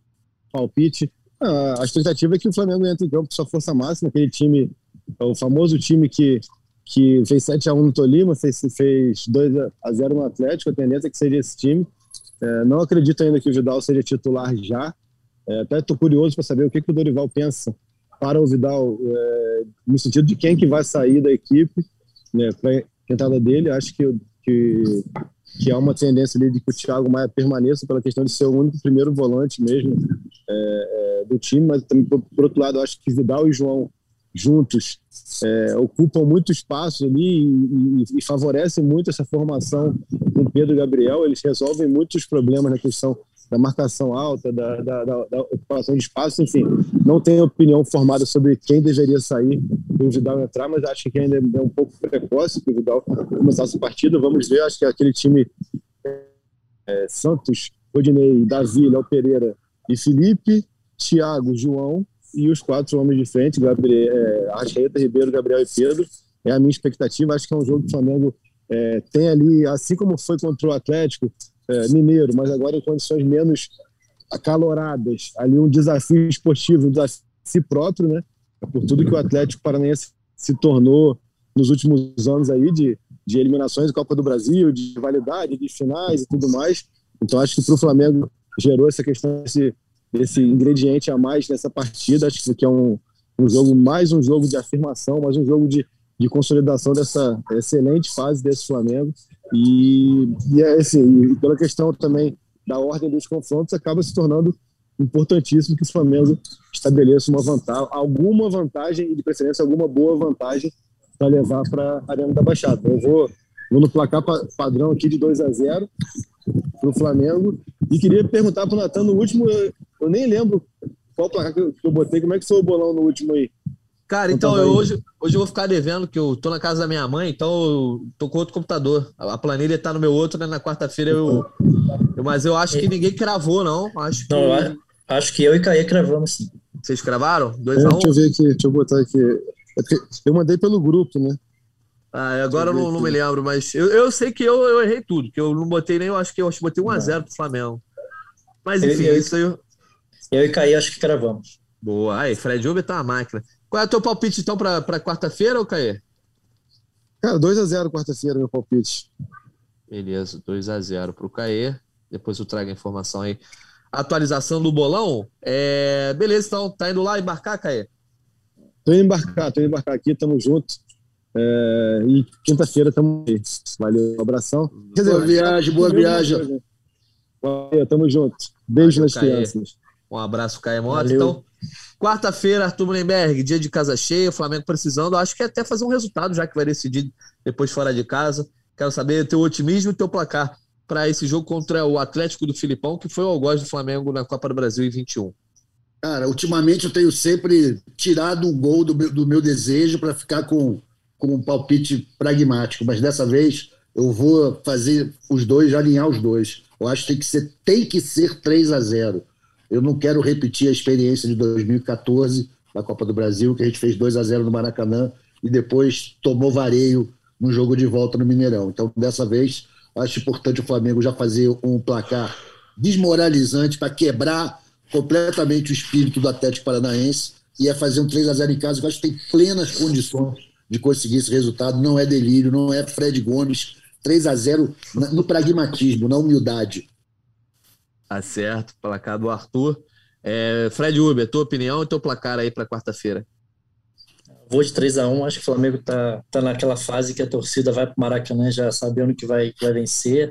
palpite. Ah, a expectativa é que o Flamengo entre em campo com sua força máxima, aquele time, o famoso time que, que fez 7x1 no Tolima, fez, fez 2x0 no Atlético, a tendência é que seria esse time. É, não acredito ainda que o Vidal seja titular já. É, até estou curioso para saber o que, que o Dorival pensa para o Vidal, é, no sentido de quem que vai sair da equipe né, para a entrada dele. Acho que, que que há uma tendência ali de que o Thiago Maia permaneça pela questão de ser o único primeiro volante mesmo é, é, do time, mas também, por, por, outro lado, acho que Vidal e João juntos é, ocupam muito espaço ali e, e, e, favorecem muito essa formação com Pedro e Gabriel. Eles resolvem muitos problemas na questão da marcação alta, da, da, da, da, ocupação de espaço, enfim. Não tenho opinião formada sobre quem deveria sair para o Vidal entrar, mas acho que ainda é um pouco precoce para o Vidal começar essa partida. Vamos ver, acho que aquele time é, Santos, Rodinei, Davi, Léo Pereira e Felipe, Thiago, João e os quatro homens de frente, Gabriel, é, Arrascaeta, Ribeiro, Gabriel e Pedro. É a minha expectativa. Acho que é um jogo que o Flamengo é, tem ali, assim como foi contra o Atlético, é, mineiro, mas agora em condições menos acaloradas. Ali um desafio esportivo, um desafio próprio, né? Por tudo que o Atlético Paranaense se tornou nos últimos anos aí de, de eliminações de Copa do Brasil, de validade, de finais e tudo mais. Então acho que para o Flamengo gerou essa questão desse, desse ingrediente a mais nessa partida. Acho que é um, um jogo, mais um jogo de afirmação, mais um jogo de, de consolidação dessa excelente fase desse Flamengo. E, e assim, pela questão também da ordem dos confrontos, acaba se tornando importantíssimo que o Flamengo estabeleça uma vantagem, alguma vantagem e de preferência alguma boa vantagem para levar para a Arena da Baixada. Eu vou, vou no placar padrão aqui de 2 a 0 para o Flamengo e queria perguntar para o Natan no último, eu, eu, nem lembro qual placar que eu, que eu botei, como é que foi o bolão no último aí? Cara, então eu, hoje, hoje eu vou ficar devendo, que eu tô na casa da minha mãe, então eu tô com outro computador. A planilha tá no meu outro, né? Na quarta-feira eu, eu, Mas eu acho que ninguém cravou, não. Acho que... Não, acho que eu e Caí cravamos sim. Vocês cravaram? 2x1? É, um? Deixa eu ver aqui, deixa eu botar aqui. É eu mandei pelo grupo, né? Ah, agora eu não, não, me lembro, mas eu, eu sei que eu, eu errei tudo, que eu não botei nem, eu acho que eu botei 1x0 pro Flamengo. Mas enfim, eu, isso aí. Eu, eu e Caí acho que cravamos. Boa. Aí, Fred Uber tá uma máquina. Qual é o teu palpite, então, para quarta-feira, ou Caê? Cara, 2x0 quarta-feira, meu palpite. Beleza, 2x0 para o Caê. Depois eu trago a informação aí. Atualização do bolão. É... Beleza, então. Tá indo lá embarcar, Caê? Tô indo embarcar, tô indo embarcar aqui, tamo junto. É... E quinta-feira tamo aí. Valeu, um abração. boa viagem, boa viagem. Valeu, tamo junto. Beijo Valeu, nas Caê. crianças. Um abraço, Caê Mota. Então, Quarta-feira, Arthur Mullenberg, dia de casa cheia, Flamengo precisando. Acho que até fazer um resultado, já que vai decidir depois fora de casa. Quero saber teu otimismo e teu placar para esse jogo contra o Atlético do Filipão, que foi o algoz do Flamengo na Copa do Brasil em 21. Cara, ultimamente eu tenho sempre tirado o gol do meu, do meu desejo para ficar com, com um palpite pragmático, mas dessa vez eu vou fazer os dois, alinhar os dois. Eu acho que tem que ser, tem que ser 3 a 0 eu não quero repetir a experiência de 2014 na Copa do Brasil, que a gente fez 2 a 0 no Maracanã e depois tomou vareio no jogo de volta no Mineirão. Então, dessa vez, acho importante o Flamengo já fazer um placar desmoralizante para quebrar completamente o espírito do Atlético Paranaense e é fazer um 3 a 0 em casa, que eu acho que tem plenas condições de conseguir esse resultado. Não é delírio, não é Fred Gomes. 3 a 0 no pragmatismo, na humildade. Tá certo, placar do Arthur. É, Fred Uber, tua opinião e teu placar aí para quarta-feira? Vou de 3 a 1 acho que o Flamengo tá, tá naquela fase que a torcida vai para o Maracanã já sabendo que vai, que vai vencer.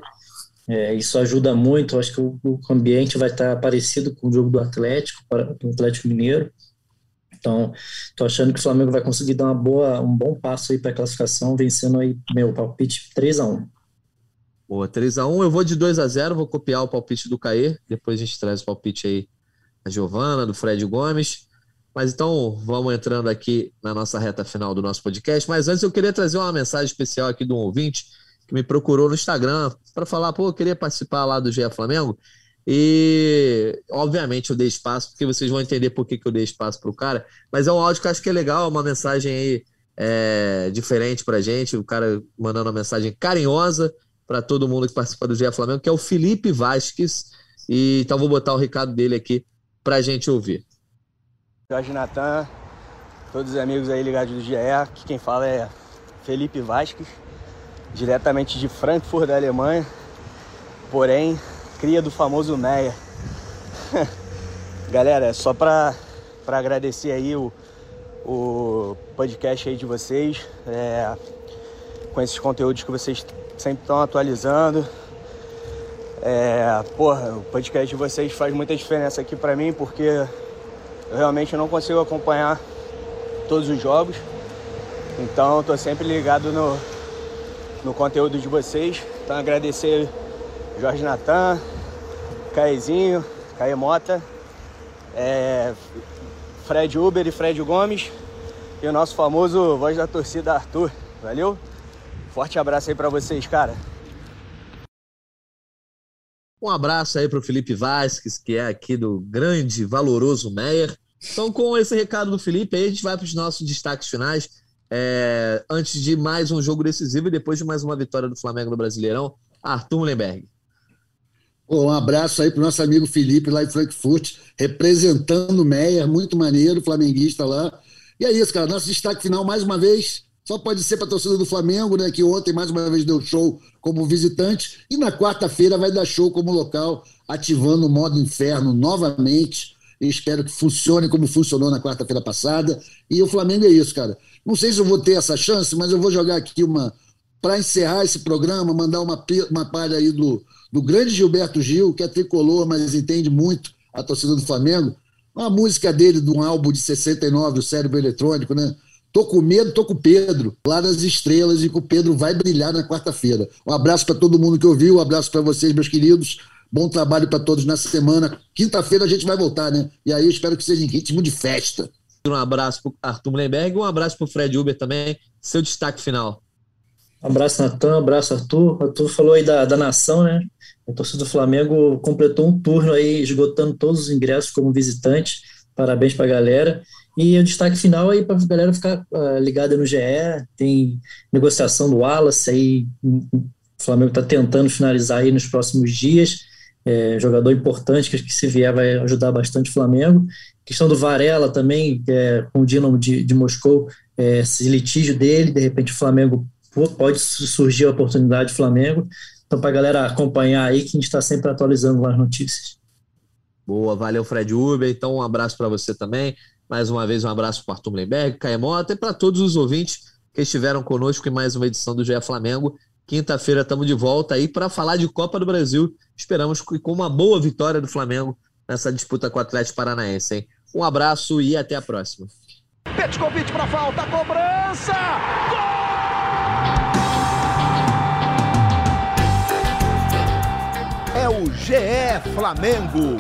É, isso ajuda muito. Acho que o, o, ambiente vai estar parecido com o jogo do Atlético, do Atlético Mineiro. Então, estou achando que o Flamengo vai conseguir dar uma boa, um bom passo aí para a classificação, vencendo aí meu palpite 3 a 1 Boa, 3x1. Eu vou de 2 a 0 vou copiar o palpite do Caê. Depois a gente traz o palpite aí da Giovana, do Fred Gomes. Mas então vamos entrando aqui na nossa reta final do nosso podcast. Mas antes eu queria trazer uma mensagem especial aqui de um ouvinte que me procurou no Instagram para falar, pô, eu queria participar lá do GE Flamengo. E obviamente eu dei espaço, porque vocês vão entender por que, que eu dei espaço para o cara. Mas é um áudio que eu acho que é legal, uma mensagem aí é, diferente para gente. O cara mandando uma mensagem carinhosa para todo mundo que participa do GE Flamengo, que é o Felipe Vasques. E então vou botar o recado dele aqui para a gente ouvir. Jorge Natan, todos os amigos aí ligados do GE, aqui quem fala é Felipe Vasques, diretamente de Frankfurt, da Alemanha, porém, cria do famoso Meia. Galera, é só para agradecer aí o, o podcast aí de vocês, é, com esses conteúdos que vocês sempre estão atualizando. É, porra, o podcast de vocês faz muita diferença aqui para mim, porque eu realmente não consigo acompanhar todos os jogos. Então estou sempre ligado no, no conteúdo de vocês. Então agradecer Jorge Natan, Caezinho, Caê Mota, é, Fred Uber e Fred Gomes e o nosso famoso voz da torcida Arthur. Valeu? Forte abraço aí para vocês, cara. Um abraço aí para o Felipe Vasques, que é aqui do grande, valoroso Meyer. Então, com esse recado do Felipe, aí a gente vai para os nossos destaques finais. É, antes de mais um jogo decisivo e depois de mais uma vitória do Flamengo no Brasileirão, Arthur Mullenberg. Um abraço aí para o nosso amigo Felipe lá em Frankfurt, representando o Meyer, muito maneiro, flamenguista lá. E é isso, cara. Nosso destaque final, mais uma vez, só pode ser para a torcida do Flamengo, né? Que ontem mais uma vez deu show como visitante e na quarta-feira vai dar show como local, ativando o modo inferno novamente. E espero que funcione como funcionou na quarta-feira passada. E o Flamengo é isso, cara. Não sei se eu vou ter essa chance, mas eu vou jogar aqui uma. Para encerrar esse programa, mandar uma, uma palha aí do, do grande Gilberto Gil, que é tricolor, mas entende muito a torcida do Flamengo. Uma música dele de um álbum de 69, o Cérebro Eletrônico, né? Tô com medo, tô com o Pedro, lá nas estrelas, e que o Pedro vai brilhar na quarta-feira. Um abraço para todo mundo que ouviu, um abraço para vocês, meus queridos. Bom trabalho para todos nessa semana. Quinta-feira a gente vai voltar, né? E aí espero que seja em ritmo de festa. Um abraço para Arthur Mullenberg um abraço para o Fred Uber também. Seu destaque final. Um abraço, Natan. Um abraço, Arthur. Arthur falou aí da, da nação, né? A torcida do Flamengo completou um turno aí, esgotando todos os ingressos como visitante. Parabéns para a galera. E o destaque final aí para a galera ficar uh, ligada no GE, tem negociação do Wallace aí, o Flamengo está tentando finalizar aí nos próximos dias, é, jogador importante que, que se vier vai ajudar bastante o Flamengo. Questão do Varela também, é, com o Dinamo de, de Moscou, é, esse litígio dele, de repente o Flamengo pode surgir a oportunidade do Flamengo. Então, para a galera acompanhar aí, que a gente está sempre atualizando as notícias. Boa, valeu, Fred Uber. Então, um abraço para você também. Mais uma vez, um abraço para o Arthur Lemberg, Caemota e para todos os ouvintes que estiveram conosco em mais uma edição do GE Flamengo. Quinta-feira estamos de volta aí para falar de Copa do Brasil. Esperamos que com uma boa vitória do Flamengo nessa disputa com o Atlético Paranaense. Hein? Um abraço e até a próxima. Petkovic para falta, cobrança! Gol! É o GE Flamengo.